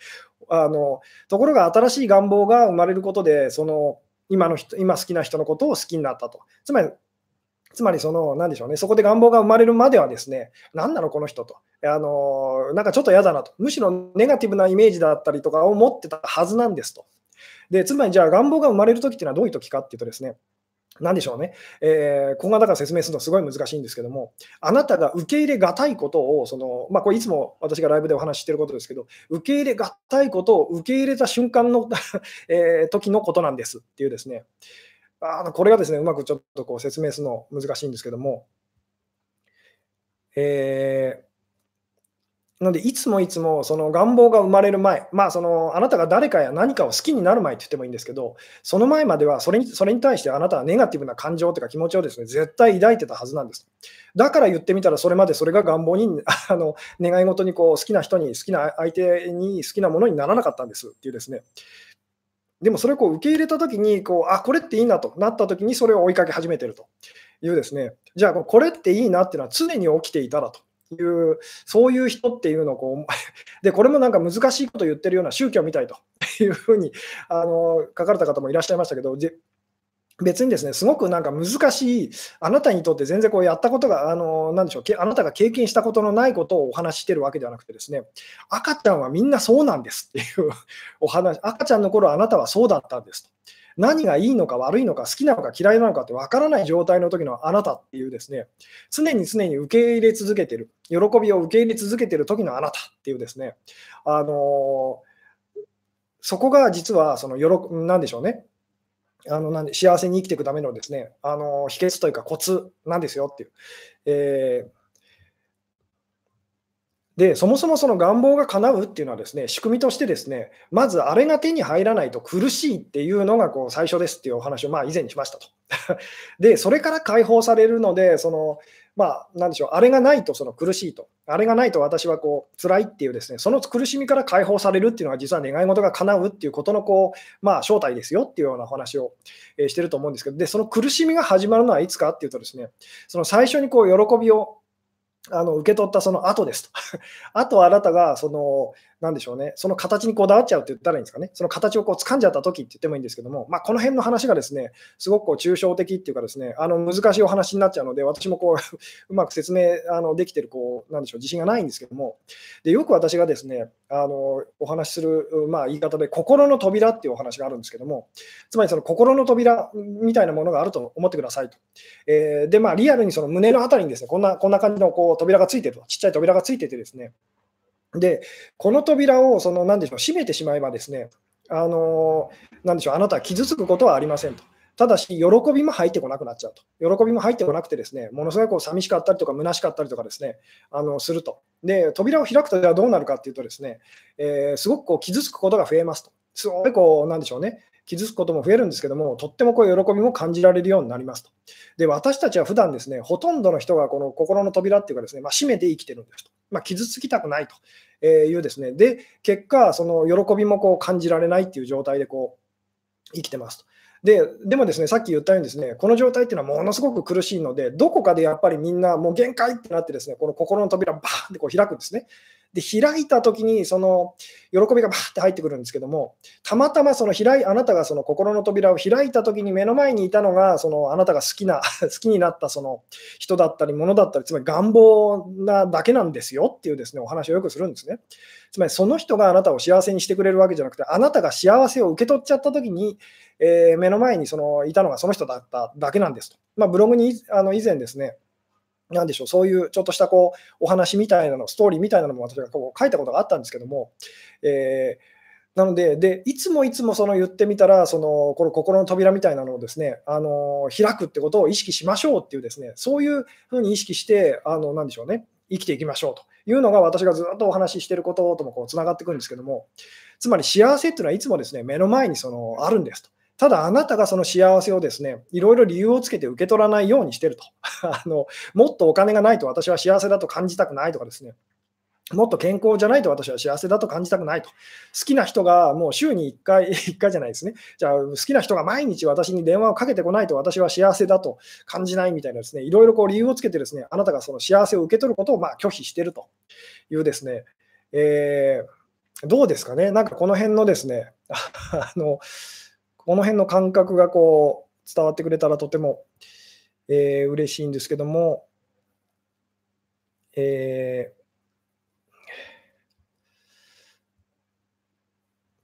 あのところが新しい願望が生まれることで、その今の人今好きな人のことを好きになったと。つまり、つまりその、なんでしょうね、そこで願望が生まれるまではですね、何なの、この人と。あのなんかちょっと嫌だなと。むしろネガティブなイメージだったりとかを持ってたはずなんですと。でつまりじゃあ願望が生まれるときっていうのはどういうときかっていうとですね、なんでしょうね、えー、ここがだから説明するのすごい難しいんですけども、あなたが受け入れがたいことを、そのまあ、これいつも私がライブでお話ししてることですけど、受け入れがたいことを受け入れた瞬間の、えー、時のことなんですっていうですね、あのこれがですね、うまくちょっとこう説明するの難しいんですけども、えーなので、いつもいつもその願望が生まれる前、まあ、そのあなたが誰かや何かを好きになる前って言ってもいいんですけど、その前まではそれにそれに対してあなたはネガティブな感情というか気持ちをですね絶対抱いてたはずなんです。だから言ってみたら、それまでそれが願望に、あの願い事にこう好きな人に、好きな相手に好きなものにならなかったんですっていうですね。でもそれをこう受け入れたときにこう、あこれっていいなとなったときにそれを追いかけ始めてると。いうですね、じゃあこれっていいなっていうのは常に起きていたらと。いう、そういう人っていうのをこう、で、これもなんか難しいこと言ってるような宗教みたいと。いうふうにあの書かれた方もいらっしゃいましたけど、別にですね、すごくなんか難しい、あなたにとって全然こうやったことが、あのなんでしょう、あなたが経験したことのないことをお話ししてるわけではなくてですね、赤ちゃんはみんなそうなんですっていう お話、赤ちゃんの頃あなたはそうだったんですと。何がいいのか悪いのか好きなのか嫌いなのかって分からない状態の時のあなたっていうですね、常に常に受け入れ続けてる、喜びを受け入れ続けてる時のあなたっていうですね、あの、そこが実はその喜、なんでしょうね、あのなんで幸せに生きていくためのですね、あの秘訣というかコツなんですよっていう。えーで、そもそもその願望が叶うっていうのはですね、仕組みとしてですね、まずあれが手に入らないと苦しいっていうのがこう最初ですっていうお話をまあ以前にしましたと。で、それから解放されるので、その、まあ、なんでしょう、あれがないとその苦しいと、あれがないと私はこう辛いっていうですね、その苦しみから解放されるっていうのが実は願い事が叶うっていうことのこう、まあ、正体ですよっていうようなお話をえしてると思うんですけど、で、その苦しみが始まるのはいつかっていうとですね、その最初にこう喜びをあの受け取ったその後ですと。あとあなたが、その、なんでしょうね、その形にこだわっちゃうって言ったらいいんですかね、その形をこう掴んじゃった時って言ってもいいんですけども、まあ、この辺の話がですね、すごくこう抽象的っていうかですね、あの難しいお話になっちゃうので、私もこう うまく説明あのできてる、こう、なんでしょう、自信がないんですけども、でよく私がですね、あのお話しする、まあ、言い方で、心の扉っていうお話があるんですけども、つまりその心の扉みたいなものがあると思ってくださいと。えー、で、まあ、リアルにその胸のあたりにですね、こんなこんな感じのこう扉がついてると、ちっちゃい扉がついててですね、で、この扉をその何でしょう閉めてしまえばですね、あの何でしょうあなたは傷つくことはありませんと。ただし、喜びも入ってこなくなっちゃうと。喜びも入ってこなくて、ですねものすごいこう寂しかったりとか、虚しかったりとかですねあのすると。で、扉を開くと、はどうなるかっていうと、ですね、えー、すごくこう傷つくことが増えますと。すごいこう、なんでしょうね、傷つくことも増えるんですけども、とってもこう喜びも感じられるようになりますと。で、私たちは普段ですね、ほとんどの人がこの心の扉っていうかですね、まあ、閉めて生きてるんですと。まあ、傷つきたくないというですね、で、結果、その喜びもこう感じられないっていう状態でこう生きてますと。ででもですね、さっき言ったようにですね、この状態っていうのはものすごく苦しいので、どこかでやっぱりみんなもう限界ってなってですね、この心の扉バーンってこう開くんですね。で、開いたときに、その喜びがバーって入ってくるんですけども、たまたまその開い、あなたがその心の扉を開いたときに目の前にいたのが、そのあなたが好きな、好きになったその人だったり、物だったり、つまり願望なだけなんですよっていうですね、お話をよくするんですね。つまりその人があなたを幸せにしてくれるわけじゃなくて、あなたが幸せを受け取っちゃったときに、えー、目の前にそのいたのがその人だっただけなんですと。まあ、ブログにあの以前ですね、なんでしょう、そういうちょっとしたこうお話みたいなの、ストーリーみたいなのも私がこう書いたことがあったんですけども、えーなのでで、いつもいつもその言ってみたら、そのこの心の扉みたいなのをですね、あの開くってことを意識しましょうっていうですね、そういうふうに意識して、あのなでしょうね、生きていきましょうというのが私がずっとお話ししてることともつながってくるんですけども、つまり幸せっていうのはいつもですね、目の前にそのあるんですと。ただあなたがその幸せをですね、いろいろ理由をつけて受け取らないようにしてると。あのもっとお金がないと私は幸せだと感じたくないとかですね、もっと健康じゃないと私は幸せだと感じたくないと。好きな人がもう週に1回、1回じゃないですね。じゃあ、好きな人が毎日私に電話をかけてこないと私は幸せだと感じないみたいなですね、いろいろこう理由をつけてですね、あなたがその幸せを受け取ることをま拒否しているというですね、えー、どうですかね、なんかこの辺のですね、あのこの辺の感覚がこう伝わってくれたらとても、えー、嬉しいんですけども、えー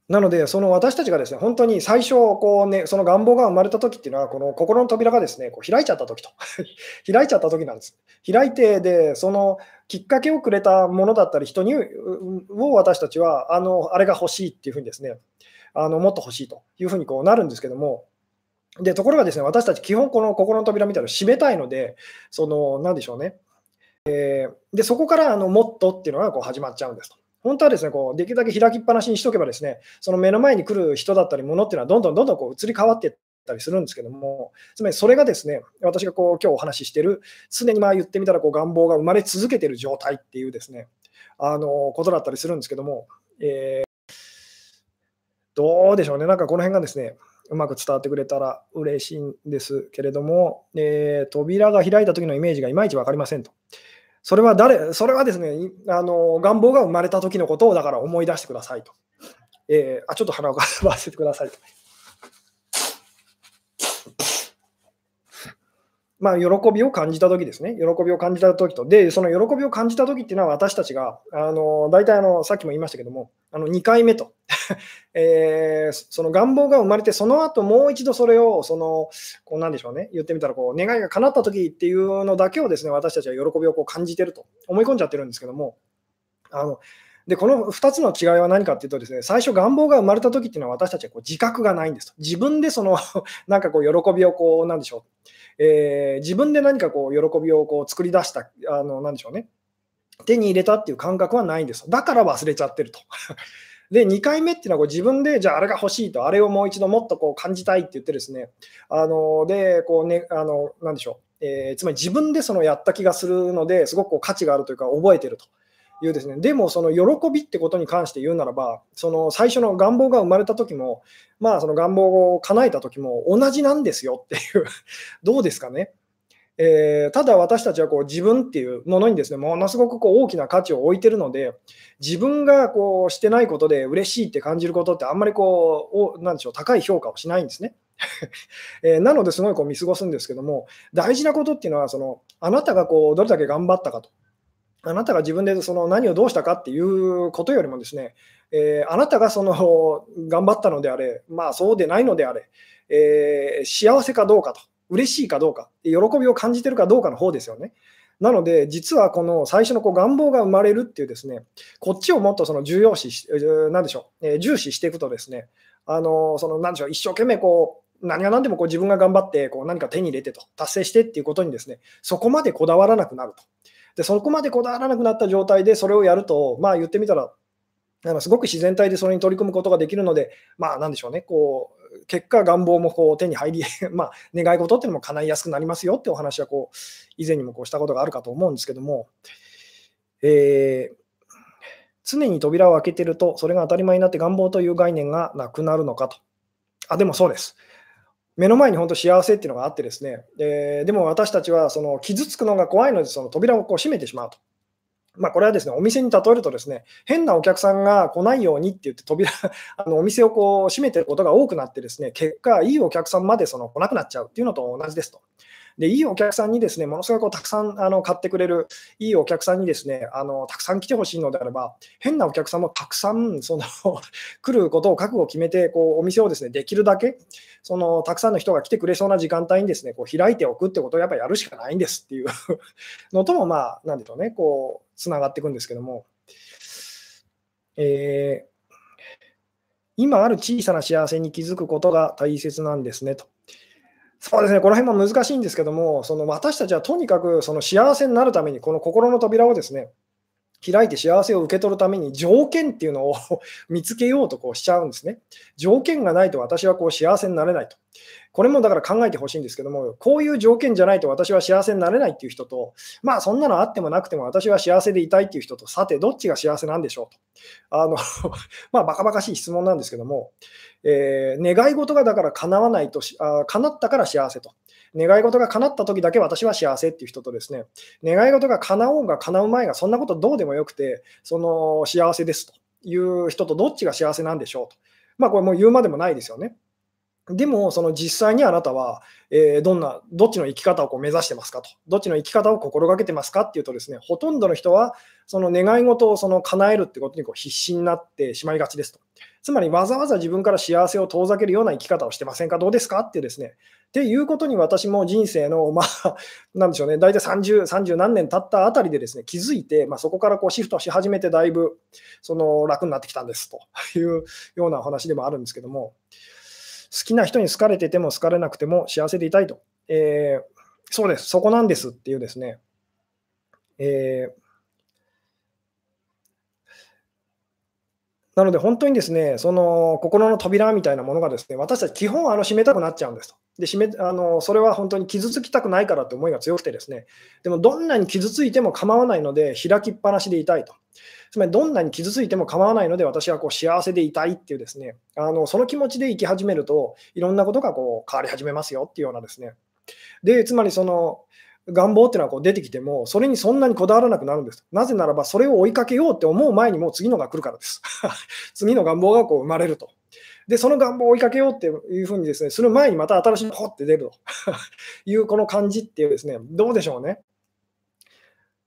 なので、その私たちがですね、本当に最初、こうね、その願望が生まれた時っていうのは、この心の扉がですね、こう開いちゃった時と。開いちゃった時なんです。開いて、で、そのきっかけをくれたものだったり、人にを私たちは、あの、あれが欲しいっていうふうにですね、あのもっと欲しいというふうにこうなるんですけども、で、ところがですね、私たち基本この心の扉みたいなのを閉めたいので、その、なんでしょうね。えー、で、そこからあのもっとっていうのがこう始まっちゃうんですと。本当はですね、こうできるだけ開きっぱなしにしとけばですね、その目の前に来る人だったり、ものっていうのはどんどんどんどんこう移り変わっていったりするんですけども、つまりそれがですね、私がこう今日お話ししている、常にまあ言ってみたらこう願望が生まれ続けている状態っていうですね、あのことだったりするんですけども、えー、どうでしょうね、なんかこの辺がですね、うまく伝わってくれたら嬉しいんですけれども、えー、扉が開いた時のイメージがいまいち分かりませんと。それは誰、それはですね、あの願望が生まれた時のことをだから思い出してくださいと。えー、あちょっと鼻をかばせてくださいと。まあ、喜びを感じたときですね、喜びを感じたときと、で、その喜びを感じたときっていうのは、私たちが、あの大体あの、さっきも言いましたけども、あの2回目と、えー、その願望が生まれて、その後もう一度それを、その、こうなんでしょうね、言ってみたらこう、願いが叶ったときっていうのだけをですね、私たちは喜びをこう感じてると思い込んじゃってるんですけども、あのでこの2つの違いは何かっていうとですね、最初願望が生まれた時っていうのは私たちはこう自覚がないんですと。自分でその なんかこう喜びをこう、なんでしょう、えー、自分で何かこう喜びをこう作り出した、あのなんでしょうね、手に入れたっていう感覚はないんです。だから忘れちゃってると。で、2回目っていうのはこう自分で、じゃああれが欲しいと、あれをもう一度もっとこう感じたいって言ってですね、あので、こうね、あの、なんでしょう、えー、つまり自分でそのやった気がするので、すごくこう価値があるというか、覚えてると。いうですね、でもその喜びってことに関して言うならば、その最初の願望が生まれた時も、まあその願望を叶えた時も同じなんですよっていう どうですかね。えー、ただ私たちはこう自分っていうものにですねものすごくこう大きな価値を置いてるので自分がこうしてないことで嬉しいって感じることってあんまりこうなんでしょう高い評価をしないんですね。えー、なのですごいこう見過ごすんですけども大事なことっていうのはそのあなたがこうどれだけ頑張ったかとあなたが自分でその何をどうしたかっていうことよりもですね、えー、あなたがその 頑張ったのであれ、まあそうでないのであれ、えー、幸せかどうかと、嬉しいかどうか、喜びを感じてるかどうかの方ですよね。なので、実はこの最初のこう願望が生まれるっていうですね、こっちをもっとその重要視し、なんでしょう、えー、重視していくとですね、あのそのなんでしょう、一生懸命こう、何が何でもこう自分が頑張ってこう何か手に入れてと、達成してっていうことにですね、そこまでこだわらなくなると。でそこまでこだわらなくなった状態でそれをやると、まあ、言ってみたら、あのすごく自然体でそれに取り組むことができるので、まあ、なんでしょうね、こう結果、願望もこう手に入り、まあ、願い事っていうのも叶いやすくなりますよってお話はこう以前にもこうしたことがあるかと思うんですけども、えー、常に扉を開けてると、それが当たり前になって願望という概念がなくなるのかと。あ、でもそうです。目の前に本当幸せっていうのがあってですね、えー、でも私たちはその傷つくのが怖いので、その扉をこう閉めてしまうと。まあ、これはですね、お店に例えるとですね、変なお客さんが来ないようにって言って扉、あのお店をこう閉めてることが多くなってですね、結果、いいお客さんまでその来なくなっちゃうっていうのと同じですと。で、いいお客さんにですね、ものすごくたくさんあの買ってくれる、いいお客さんにですね、あのたくさん来てほしいのであれば、変なお客さんもたくさんその 来ることを覚悟を決めて、こうお店をですね、できるだけ、そのたくさんの人が来てくれそうな時間帯にですね、こう開いておくってことをやっぱりやるしかないんですっていう のとも、まあ、なんでしょうね、こう、つながっていくんですけども、えー、今ある小さな幸せに気づくことが大切なんですねと。そうですね、この辺も難しいんですけども、その私たちはとにかくその幸せになるために、この心の扉をですね、開いて幸せを受け取るために条件っていうのを 見つけようとこうしちゃうんですね。条件がないと私はこう幸せになれないと。これもだから考えてほしいんですけども、こういう条件じゃないと私は幸せになれないっていう人と、まあそんなのあってもなくても私は幸せでいたいっていう人と、さてどっちが幸せなんでしょうと。あの まあバカバカしい質問なんですけども、えー、願い事がだから叶わないとあ、叶ったから幸せと。願い事が叶った時だけ私は幸せっていう人とですね、願い事が叶おうが叶う前がそんなことどうでもよくて、その幸せですという人とどっちが幸せなんでしょうと。まあこれもう言うまでもないですよね。でも、その実際にあなたは、えー、どんな、どっちの生き方をこう目指してますかと、どっちの生き方を心がけてますかっていうとですね、ほとんどの人は、その願い事をその叶えるってことにこう必死になってしまいがちですと。つまり、わざわざ自分から幸せを遠ざけるような生き方をしてませんか？どうですかってですね、っていうことに私も人生の、まあ、なんでしょうね、大体30、30何年経ったあたりでですね、気づいて、まあ、そこからこうシフトし始めて、だいぶその楽になってきたんですというようなお話でもあるんですけども、好きな人に好かれてても好かれなくても幸せでいたいと。えー、そうです、そこなんですっていうですね、えーなので本当にですね、その心の扉みたいなものがですね、私たち基本あの閉めたくなっちゃうんですと。で閉めあのそれは本当に傷つきたくないからって思いが強くてですね、でもどんなに傷ついても構わないので開きっぱなしでいたいと。つまりどんなに傷ついても構わないので私はこう幸せでいたいっていうですね、あのその気持ちで生き始めるといろんなことがこう変わり始めますよっていうようなですね。で、つまりその願望っていうのはこう出てきても、それにそんなにこだわらなくなるんです。なぜならば、それを追いかけようって思う前にもう次のが来るからです。次の願望がこう生まれると。で、その願望を追いかけようっていうふうにですね、する前にまた新しいのほって出ると いうこの感じっていうですね、どうでしょうね。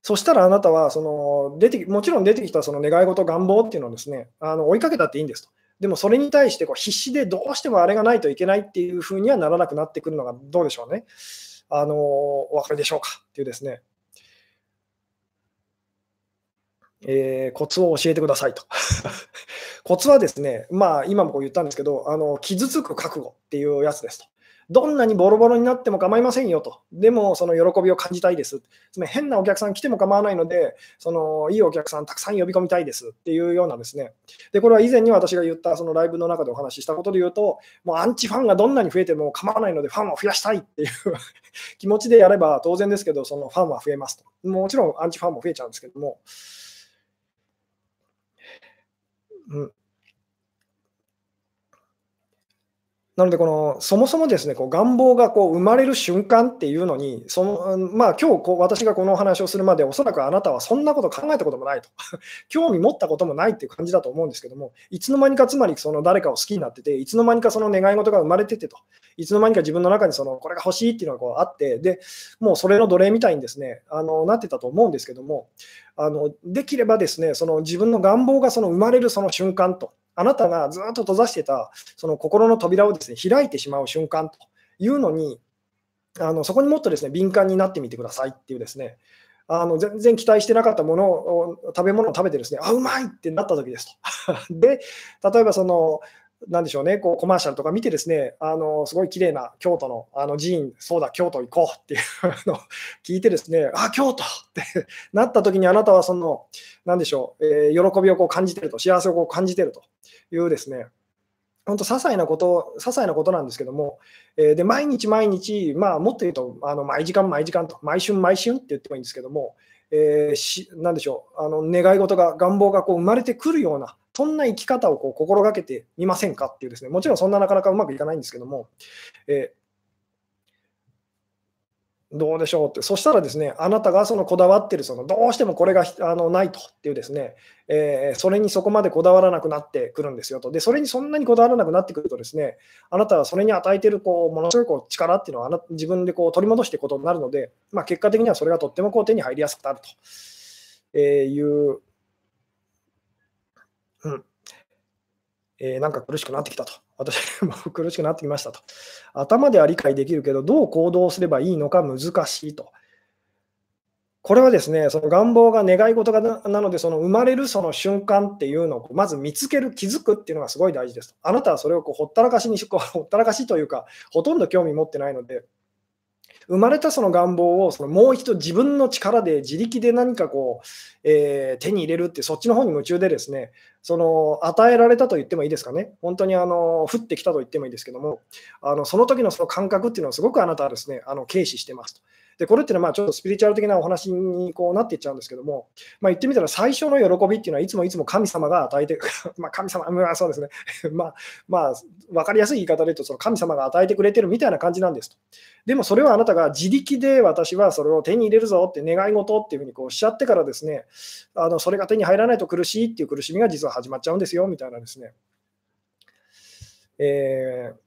そしたらあなたはその出てもちろん出てきたその願い事、願望っていうのをですねあの追いかけたっていいんですと。でもそれに対してこう必死でどうしてもあれがないといけないっていうふうにはならなくなってくるのがどうでしょうね。あのお分かりでしょうか？っていうですね、えー、コツを教えてくださいと。コツはですね、まあ、今もこう言ったんですけど、あの傷つく覚悟っていうやつですと。どんなにボロボロになっても構いませんよと。でも、その喜びを感じたいです。つまり変なお客さん来ても構わないので、そのいいお客さんたくさん呼び込みたいですっていうようなですね。で、これは以前に私が言ったそのライブの中でお話ししたことで言うと、もうアンチファンがどんなに増えても構わないので、ファンを増やしたいっていう 気持ちでやれば当然ですけど、そのファンは増えますと。もちろんアンチファンも増えちゃうんですけども。うん、なので、このそもそもですね、こう願望がこう生まれる瞬間っていうのに、そのまあ今日こう私がこのお話をするまで、おそらくあなたはそんなこと考えたこともないと、興味持ったこともないっていう感じだと思うんですけども、いつの間にかつまりその誰かを好きになってて、いつの間にかその願い事が生まれててと、いつの間にか自分の中にそのこれが欲しいっていうのがこうあって、でもうそれの奴隷みたいにですね。あのなってたと思うんですけども、あのできればですねその自分の願望がその生まれるその瞬間と。あなたがずっと閉ざしてたその心の扉をですね開いてしまう瞬間というのに、あのそこにもっとですね敏感になってみてくださいっていうですね、あの全然期待してなかったものを食べ物を食べてですね、あ、うまいってなった時ですと。で、例えばそのなんでしょうね、こうコマーシャルとか見てですね、あのすごい綺麗な京都のあの寺院、そうだ、京都行こうっていう のを聞いてですね、あ、京都って なった時にあなたはその、なんでしょう、えー、喜びをこう感じてると、幸せをこう感じてるというですね、本当、些細なこと、些細なことなんですけども、えー、で毎日毎日、まあ、もっと言うと、あの毎時間毎時間と、毎春毎春って言ってもいいんですけども、えー、しなんでしょう、あの願い事が、願望がこう生まれてくるような、そんな生き方をこう心がけてみませんかっていうですね、もちろんそんななかなかうまくいかないんですけども、えー、どうでしょうって、そしたらですね、あなたがそのこだわってる、そのどうしてもこれがあのないとっていうですね、えー、それにそこまでこだわらなくなってくるんですよと。で、それにそんなにこだわらなくなってくるとですね、あなたはそれに与えてるこうものすごいこう力っていうのはあな自分でこう取り戻していくことになるので、まあ、結果的にはそれがとってもこう手に入りやすくなると。えーいううん。えー、なんか苦しくなってきたと。私 も苦しくなってきましたと。頭では理解できるけど、どう行動すればいいのか難しいと。これはですね、その願望が願い事がなので、その生まれるその瞬間っていうのをまず見つける、気づくっていうのがすごい大事です。あなたはそれをこうほったらかしにこうほったらかしというか、ほとんど興味持ってないので、生まれたその願望をそのもう一度自分の力で自力で何かこう、えー、手に入れるってそっちの方に夢中でですねその与えられたと言ってもいいですかね本当にあの降ってきたと言ってもいいですけどもあのその時のその感覚っていうのをすごくあなたはですねあの軽視してますと。で、これっていうのはまあちょっとスピリチュアル的なお話にこうなっていっちゃうんですけども、まあ、言ってみたら最初の喜びっていうのはいつもいつも神様が与えて、まあ神様、まあ、そうですね、まあ、まあ、分かりやすい言い方で言うと、その神様が与えてくれてるみたいな感じなんですと。でもそれはあなたが自力で私はそれを手に入れるぞって願い事っていうふうにこうおっしゃってからですね、あのそれが手に入らないと苦しいっていう苦しみが実は始まっちゃうんですよみたいなですね。えー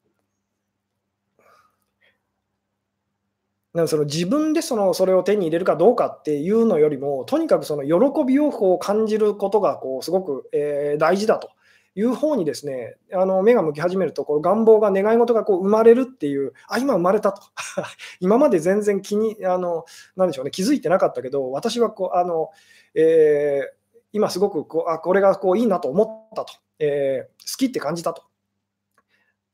なんその自分でそのそれを手に入れるかどうかっていうのよりも、とにかくその喜びをこう感じることがこうすごく、えー、大事だという方にですね、あの目が向き始めると、こう願望が、願い事がこう生まれるっていう、あ、今生まれたと。今まで全然気に、あの、なんでしょうね、気づいてなかったけど、私はこう、あの、えー、今すごくこうあこれがこういいなと思ったと、えー、好きって感じたと。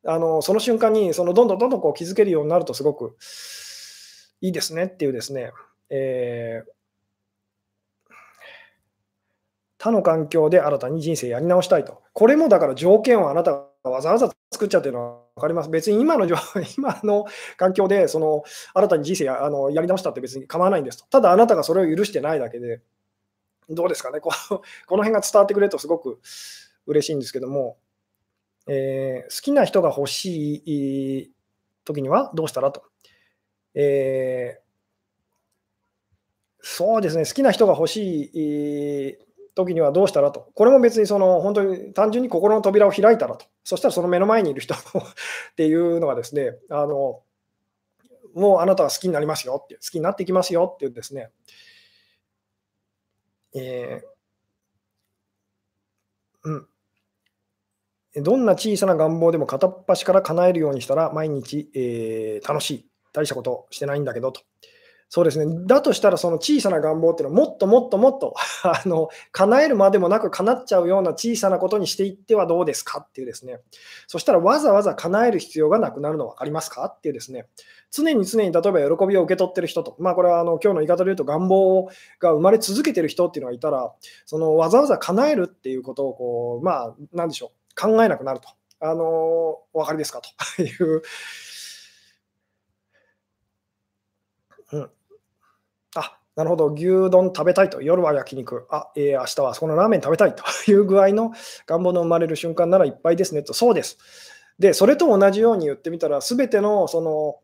あのその瞬間にそのどんどんどんどんこう気づけるようになるとすごくいいですねっていうですね、えー、他の環境で新たに人生やり直したいと。これもだから条件をあなたがわざわざ作っちゃってるのは分かります。別に今の 今の環境でその新たに人生やあのやり直したって別に構わないんですと。ただあなたがそれを許してないだけで、どうですかね、この辺が伝わってくれるとすごく嬉しいんですけども、えー、好きな人が欲しい時にはどうしたらと。えー、そうですね、好きな人が欲しい時にはどうしたらと、これも別にその本当に単純に心の扉を開いたらと、そしたらその目の前にいる人っていうのがですね、あのもうあなたは好きになりますよって、好きになっていきますよっていうですね、えー、うん、どんな小さな願望でも片っ端から叶えるようにしたら毎日、えー、楽しい。大したことしてないんだけどと。そうですね。だとしたら、その小さな願望っていうのは、もっともっともっと あの、叶えるまでもなく叶っちゃうような小さなことにしていってはどうですかっていうですね。そしたら、わざわざ叶える必要がなくなるの分かりますかっていうですね。常に常に例えば喜びを受け取ってる人と、まあ、これはあの今日の言い方で言うと、願望が生まれ続けてる人っていうのがいたら、そのわざわざ叶えるっていうことをこう、まあ、なんでしょう、考えなくなると。あのお分かりですかといううん。あ、なるほど、牛丼食べたいと、夜は焼肉、あ、えー、明日はそこのラーメン食べたいという具合の願望の生まれる瞬間ならいっぱいですねと、そうです。で、それと同じように言ってみたら、すべてのその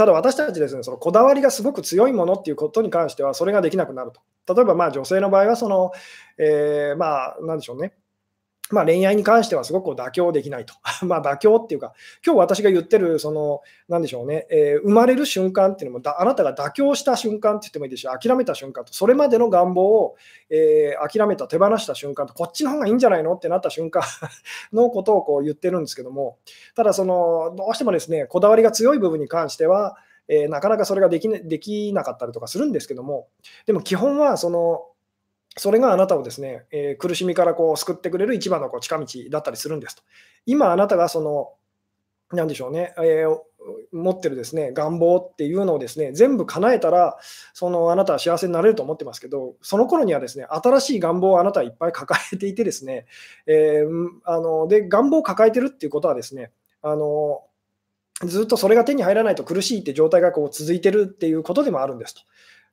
ただ私たちですね、そのこだわりがすごく強いものっていうことに関しては、それができなくなると。例えばまあ女性の場合はその、えー、まあ、なんでしょうね、まあ、恋愛に関してはすごく妥協できないと。まあ妥協っていうか、今日私が言ってる、その、なんでしょうね、えー、生まれる瞬間っていうのもあなたが妥協した瞬間って言ってもいいですし、諦めた瞬間と、それまでの願望を、えー、諦めた、手放した瞬間と、こっちの方がいいんじゃないのってなった瞬間 のことをこう言ってるんですけども、ただ、その、どうしてもですね、こだわりが強い部分に関しては、えー、なかなかそれができ,、ね、できなかったりとかするんですけども、でも基本はそのそれがあなたをですね、えー、苦しみからこう救ってくれる一番のこう近道だったりするんですと。今あなたがその、なでしょうね、えー、持ってるですね願望っていうのをですね全部叶えたらそのあなたは幸せになれると思ってますけどその頃にはですね新しい願望をあなたはいっぱい抱えていてですね、えー、あので願望を抱えてるっていうことはですねあのずっとそれが手に入らないと苦しいって状態がこう続いてるっていうことでもあるんですと。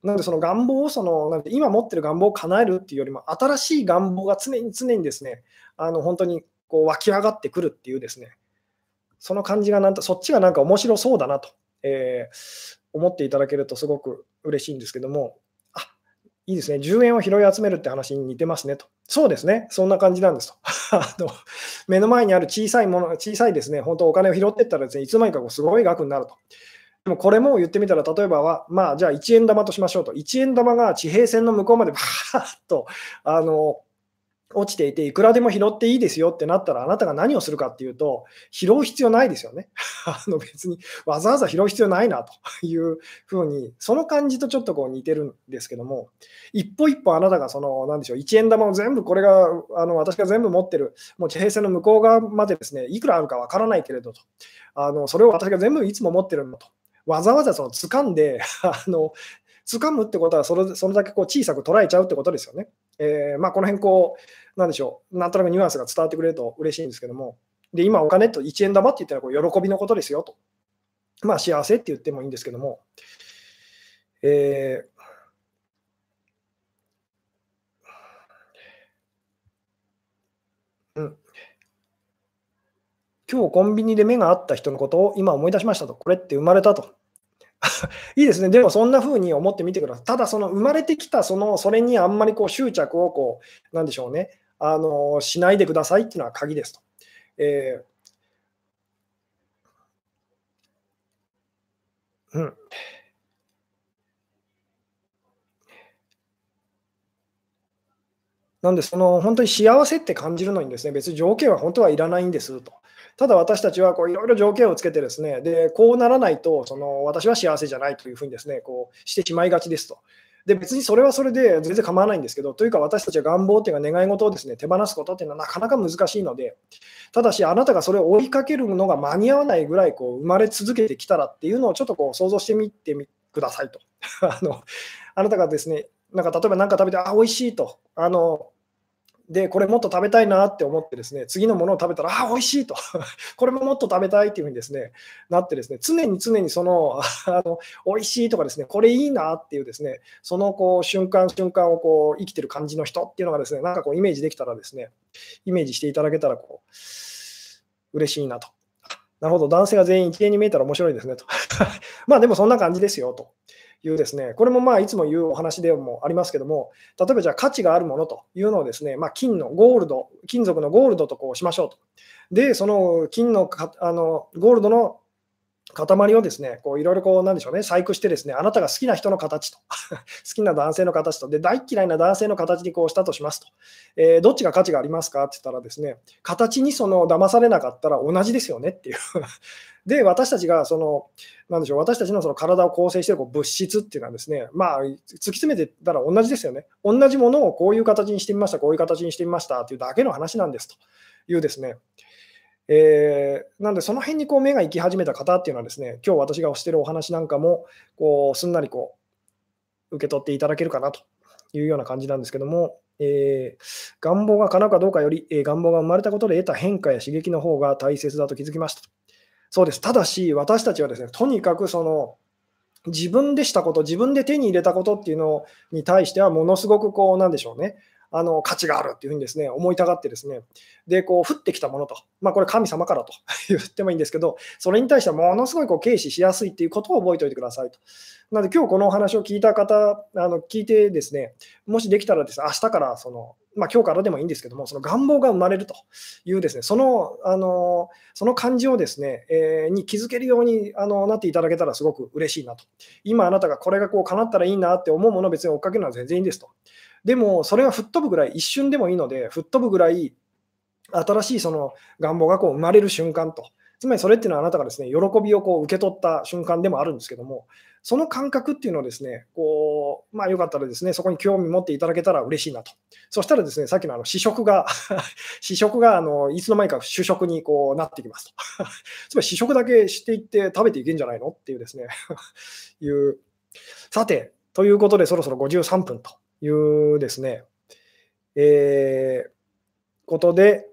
なので、その願望をその、なんて今持ってる願望を叶えるっていうよりも、新しい願望が常に常にですね、あの本当にこう湧き上がってくるっていうですね、その感じがなんと、そっちがなんか面白そうだなと、えー、思っていただけるとすごく嬉しいんですけども、あいいですね、10円を拾い集めるって話に似てますねと。そうですね、そんな感じなんですと。あの目の前にある小さいもの、小さいですね、本当お金を拾っていったらですね、いつの間にかこうすごい額になると。でもこれも言ってみたら、例えばは、まあ、じゃあ1円玉としましょうと。1円玉が地平線の向こうまでバーッと、あの、落ちていて、いくらでも拾っていいですよってなったら、あなたが何をするかっていうと、拾う必要ないですよね。あの別にわざわざ拾う必要ないなというふうに、その感じとちょっとこう似てるんですけども、一歩一歩あなたがその、なんでしょう、1円玉を全部、これが、あの私が全部持ってる、もう地平線の向こう側までですね、いくらあるかわからないけれどと、あのそれを私が全部いつも持ってるんだと。わざわざその掴んで、あの掴むってことはそれそれだけこう小さく捉えちゃうってことですよね。えーまあ、この辺こう、なんでしょう、なんとなくニュアンスが伝わってくれると嬉しいんですけども、で今、お金と1円玉って言ったらこう喜びのことですよと。まあ、幸せって言ってもいいんですけども、えーうん、今日コンビニで目が合った人のことを今思い出しましたと、これって生まれたと。いいですね、でもそんな風に思ってみてください。ただ、その生まれてきたそのそれにあんまりこう執着をこう、なんでしょうね、あのしないでくださいっていうのは鍵ですと。えー、うんなんで、その本当に幸せって感じるのにですね、別に条件は本当はいらないんですと。ただ私たちはいろいろ条件をつけてですね、でこうならないとその私は幸せじゃないというふうにですねこうしてしまいがちですと。で別にそれはそれで全然構わないんですけど、というか私たちは願望というか願い事をですね手放すことっていうのはなかなか難しいので、ただしあなたがそれを追いかけるのが間に合わないぐらいこう生まれ続けてきたらっていうのをちょっとこう想像してみてくださいと。あのあなたがですね、なんか例えば何か食べて、あ、美味しいと。あので、これもっと食べたいなって思ってですね、次のものを食べたら、ああ、美味しいと、これももっと食べたいっていうふうにですね、なってですね、常に常にその、あの美味しいとかですね、これいいなっていうですね、そのこう瞬間瞬間をこう生きてる感じの人っていうのがですね、なんかこうイメージできたらですね、イメージしていただけたらこう、嬉しいなと。なるほど、男性が全員一円に見えたら面白いですねと。まあでもそんな感じですよと。いうですね、これもまあいつも言うお話でもありますけども、例えばじゃあ価値があるものというのをですね、まあ、金のゴールド、金属のゴールドとこうしましょうと。で、その金のかあのゴールドの塊をですね、こういろいろこう、なんでしょうね、細工してですね、あなたが好きな人の形と、好きな男性の形と、で、大嫌いな男性の形にこうしたとしますと、えー、どっちが価値がありますかって言ったらですね、形にその騙されなかったら同じですよねっていう。で、私たちがその、なんでしょう、私たちのその体を構成しているこう物質っていうのはですね、まあ、突き詰めてたら同じですよね。同じものをこういう形にしてみました、こういう形にしてみましたっていうだけの話なんですというですね、えー、なんで、その辺にこう目が行き始めた方っていうのはですね、今日私が推してるお話なんかも、こう、すんなりこう、受け取っていただけるかなというような感じなんですけども、えー、願望が叶うかどうかより、えー、願望が生まれたことで得た変化や刺激の方が大切だと気づきました。そうです。ただし、私たちはですね、とにかくその、自分でしたこと、自分で手に入れたことっていうのに対しては、ものすごくこう、なんでしょうね、あの価値があるっていうふうにですね思いたがってですねでこう降ってきたものと、まあ、これ神様からと 言ってもいいんですけどそれに対してはものすごいこう軽視しやすいっていうことを覚えておいてくださいと。なので今日このお話を聞いた方あの聞いてですねもしできたらですね明日からそのまあ、今日からでもいいんですけども、その願望が生まれるというですね、その、あのその感じをですね、え、に気づけるようにあのなっていただけたらすごく嬉しいなと。今あなたがこれがこう叶ったらいいなって思うものを別に追っかけるのは全然いいんですと。でも、それが吹っ飛ぶぐらい、一瞬でもいいので、吹っ飛ぶぐらい、新しいその願望がこう生まれる瞬間と。つまりそれっていうのはあなたがですね、喜びをこう受け取った瞬間でもあるんですけども、その感覚っていうのをですね、こう、まあよかったらですね、そこに興味持っていただけたら嬉しいなと。そしたらですね、さっきのあの試食が 試食があのいつの間にか主食にこうなってきますと。つまり試食だけしていって食べていけんじゃないのっていうですね いう。さて、ということでそろそろ53分というですね、えー、ことで、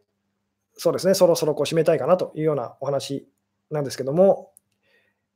そうですね、そろそろこう締めたいかなというようなお話なんですけども、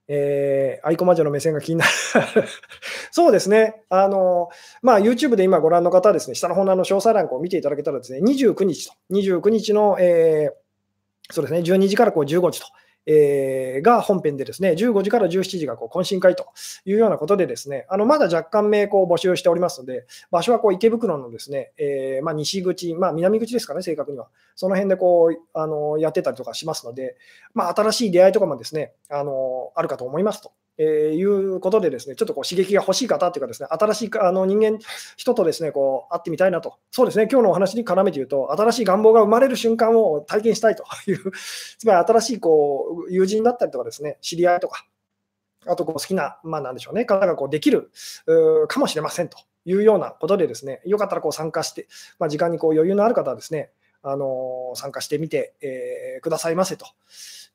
えー、アイコマ女の目線が気になる。そうですね、あのまあ、YouTube で今ご覧の方はですね、下の方の詳細欄を見ていただけたらですね、29日と、29日の、えー、そうですね、12時からこう15時とえー、が本編でですね、15時から17時がこう懇親会というようなことでですね、あのまだ若干名こう募集しておりますので、場所はこう池袋のですね、えー、まあ、西口、まあ、南口ですかね、正確には。その辺でこうあのやってたりとかしますので、まあ、新しい出会いとかもですね、あのあるかと思いますと。えー、いうことで、ですねちょっとこう刺激が欲しい方というか、ですね新しいあの人間、人とですねこう会ってみたいなと、そうですね今日のお話に絡めて言うと、新しい願望が生まれる瞬間を体験したいという、つまり新しいこう友人だったりとか、ですね知り合いとか、あとこう好きな、まあ、なんでしょうね、方がこうできるかもしれませんというようなことで、ですねよかったらこう参加して、まあ、時間にこう余裕のある方はですね、あの参加してみて、えー、くださいませと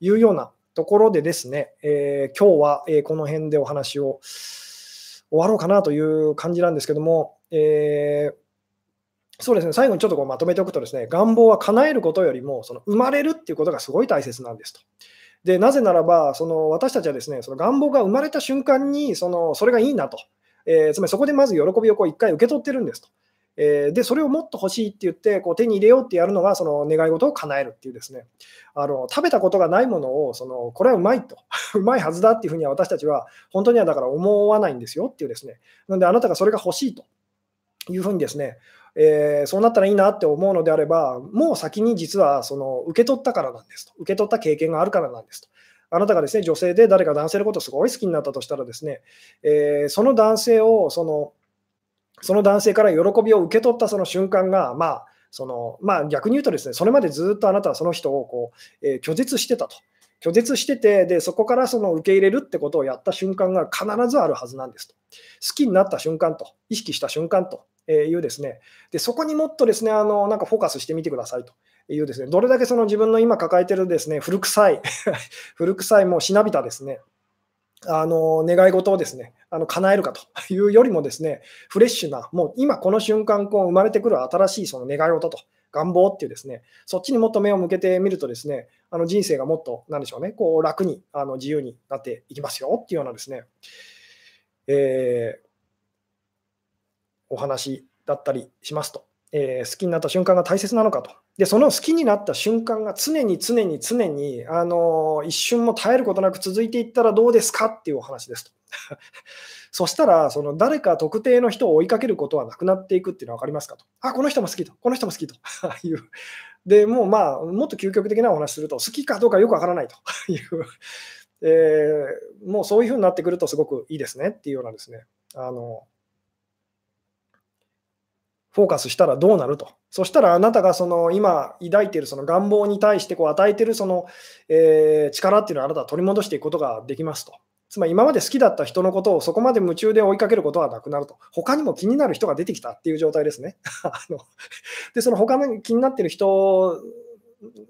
いうようなところでですね、えー、今日は、えこの辺でお話を終わろうかなという感じなんですけども、えーそうですね、最後にちょっとこうまとめておくとですね、願望は叶えることよりも、その生まれるっていうことがすごい大切なんですと。でなぜならば、その私たちはですね、その願望が生まれた瞬間に、そのそれがいいなと、えー、つまりそこでまず喜びをこう一回受け取ってるんですと。えー、で、それをもっと欲しいって言って、こう手に入れようってやるのが、その願い事を叶えるっていうですね、あの食べたことがないものを、そのこれはうまいと、うまいはずだっていうふうには私たちは、本当にはだから思わないんですよっていうですね、なのであなたがそれが欲しいと。いうふうにですね、えー、そうなったらいいなって思うのであれば、もう先に実はその受け取ったからなんですと、受け取った経験があるからなんですと。あなたがですね女性で誰か男性のことをすごい好きになったとしたらですね、えー、その男性をそのその男性から喜びを受け取ったその瞬間が、まあそのまあ、逆に言うとですね、それまでずっとあなたはその人をこう、えー、拒絶してたと。拒絶しててで、そこからその受け入れるってことをやった瞬間が必ずあるはずなんですと。好きになった瞬間と、意識した瞬間というですね、でそこにもっとですね、あのなんかフォーカスしてみてくださいと。いうですね、どれだけその自分の今抱えてるですね、古臭い 古臭いもうしなびたですね、あの願い事をですね、あの叶えるかというよりもですね、フレッシュな、もう今この瞬間こう生まれてくる新しいその願い事と願望っていうですね、そっちにもっと目を向けてみるとですね、あの人生がもっと、なんでしょうね、こう楽にあの自由になっていきますよっていうようなですね、えー、お話だったりしますと、えー、好きになった瞬間が大切なのかと。で、その好きになった瞬間が常に常に常に、あの一瞬も絶えることなく続いていったらどうですかっていうお話ですと。そしたら、その誰か特定の人を追いかけることはなくなっていくっていうのは分かりますかと。あ、この人も好きと、この人も好きと いう。で、もうまあ、もっと究極的なお話すると、好きかどうかよくわからないと いう、えー、もうそういうふうになってくるとすごくいいですねっていうようなですね、あのフォーカスしたらどうなると。そしたらあなたがその今抱いているその願望に対してこう与えているその、えー、力っていうのをあなたは取り戻していくことができますと。つまり今まで好きだった人のことをそこまで夢中で追いかけることはなくなると。他にも気になる人が出てきたっていう状態ですね。で、その他の気になっている人を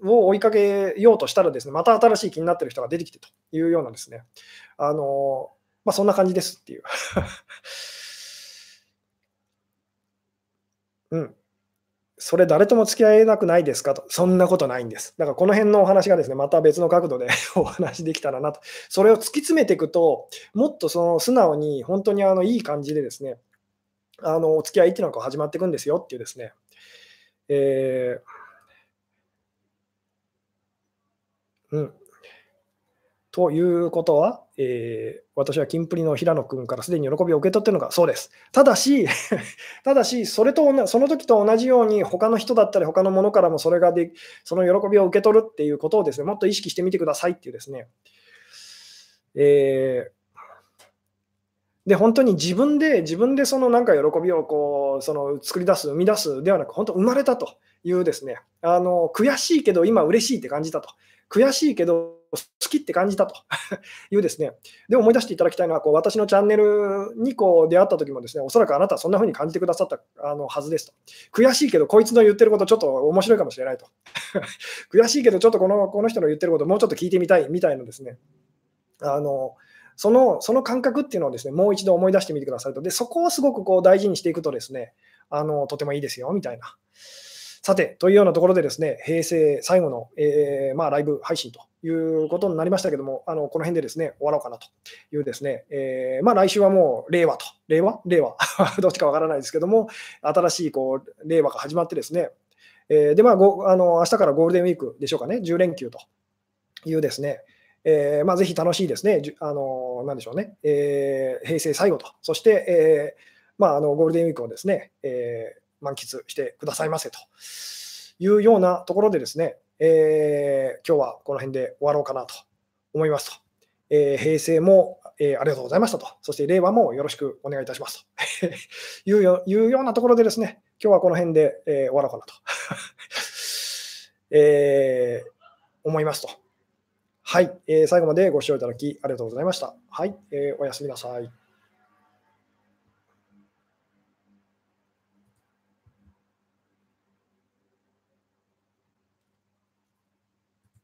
追いかけようとしたらですね、また新しい気になっている人が出てきてというようなですね、あのまあ、そんな感じですっていう。うん。それ誰とも付き合えなくないですかと。そんなことないんです。だからこの辺のお話がですね、また別の角度で お話できたらなと。それを突き詰めていくと、もっとその素直に本当にあのいい感じでですね、あのお付き合いっていうのが始まっていくんですよっていうですね、えー、うん。ということは、えー、私はキンプリの平野君からすでに喜びを受け取っているのか、そうです。ただし、ただし、それとその時と同じように、他の人だったり、他のものからもそれがで、その喜びを受け取るっていうことをですね、もっと意識してみてくださいっていうですね、えー、で、本当に自分で、自分でそのなんか喜びをこう、その作り出す、生み出すではなく、本当生まれたというですね、あの、悔しいけど今嬉しいって感じたと。悔しいけど好きって感じたと いうですね、で思い出していただきたいのは、こう私のチャンネルにこう出会った時もですね、おそらくあなたはそんな風に感じてくださったあのはずですと。悔しいけど、こいつの言ってることちょっと面白いかもしれないと。悔しいけど、ちょっとこのこの人の言ってることもうちょっと聞いてみたいみたいなですね、あのそのその感覚っていうのをですね、もう一度思い出してみてくださいと。で、そこをすごくこう大事にしていくとですね、あのとてもいいですよみたいな。さて、というようなところでですね、平成最後の、えー、まあ、ライブ配信ということになりましたけども、あのこの辺でですね、終わろうかなというですね、えー、まあ、来週はもう令和と、令和？令和？どっちかわからないですけども、新しいこう令和が始まってですね、えー、で、まあ、ごあの明日からゴールデンウィークでしょうかね、10連休というですね、えーまあ、ぜひ楽しいですね、あのなんでしょうね、えー、平成最後と、そして、えーまあ、あのゴールデンウィークをですね、えー満喫してくださいませというようなところでですね、えー、今日はこの辺で終わろうかなと思いますと。えー、平成も、えー、ありがとうございましたと。そして令和もよろしくお願いいたしますと いうよいうようなところでですね、今日はこの辺で、えー、終わろうかなと、えー、思いますと。はい、えー、最後までご視聴いただきありがとうございました。はい、えー、おやすみなさい。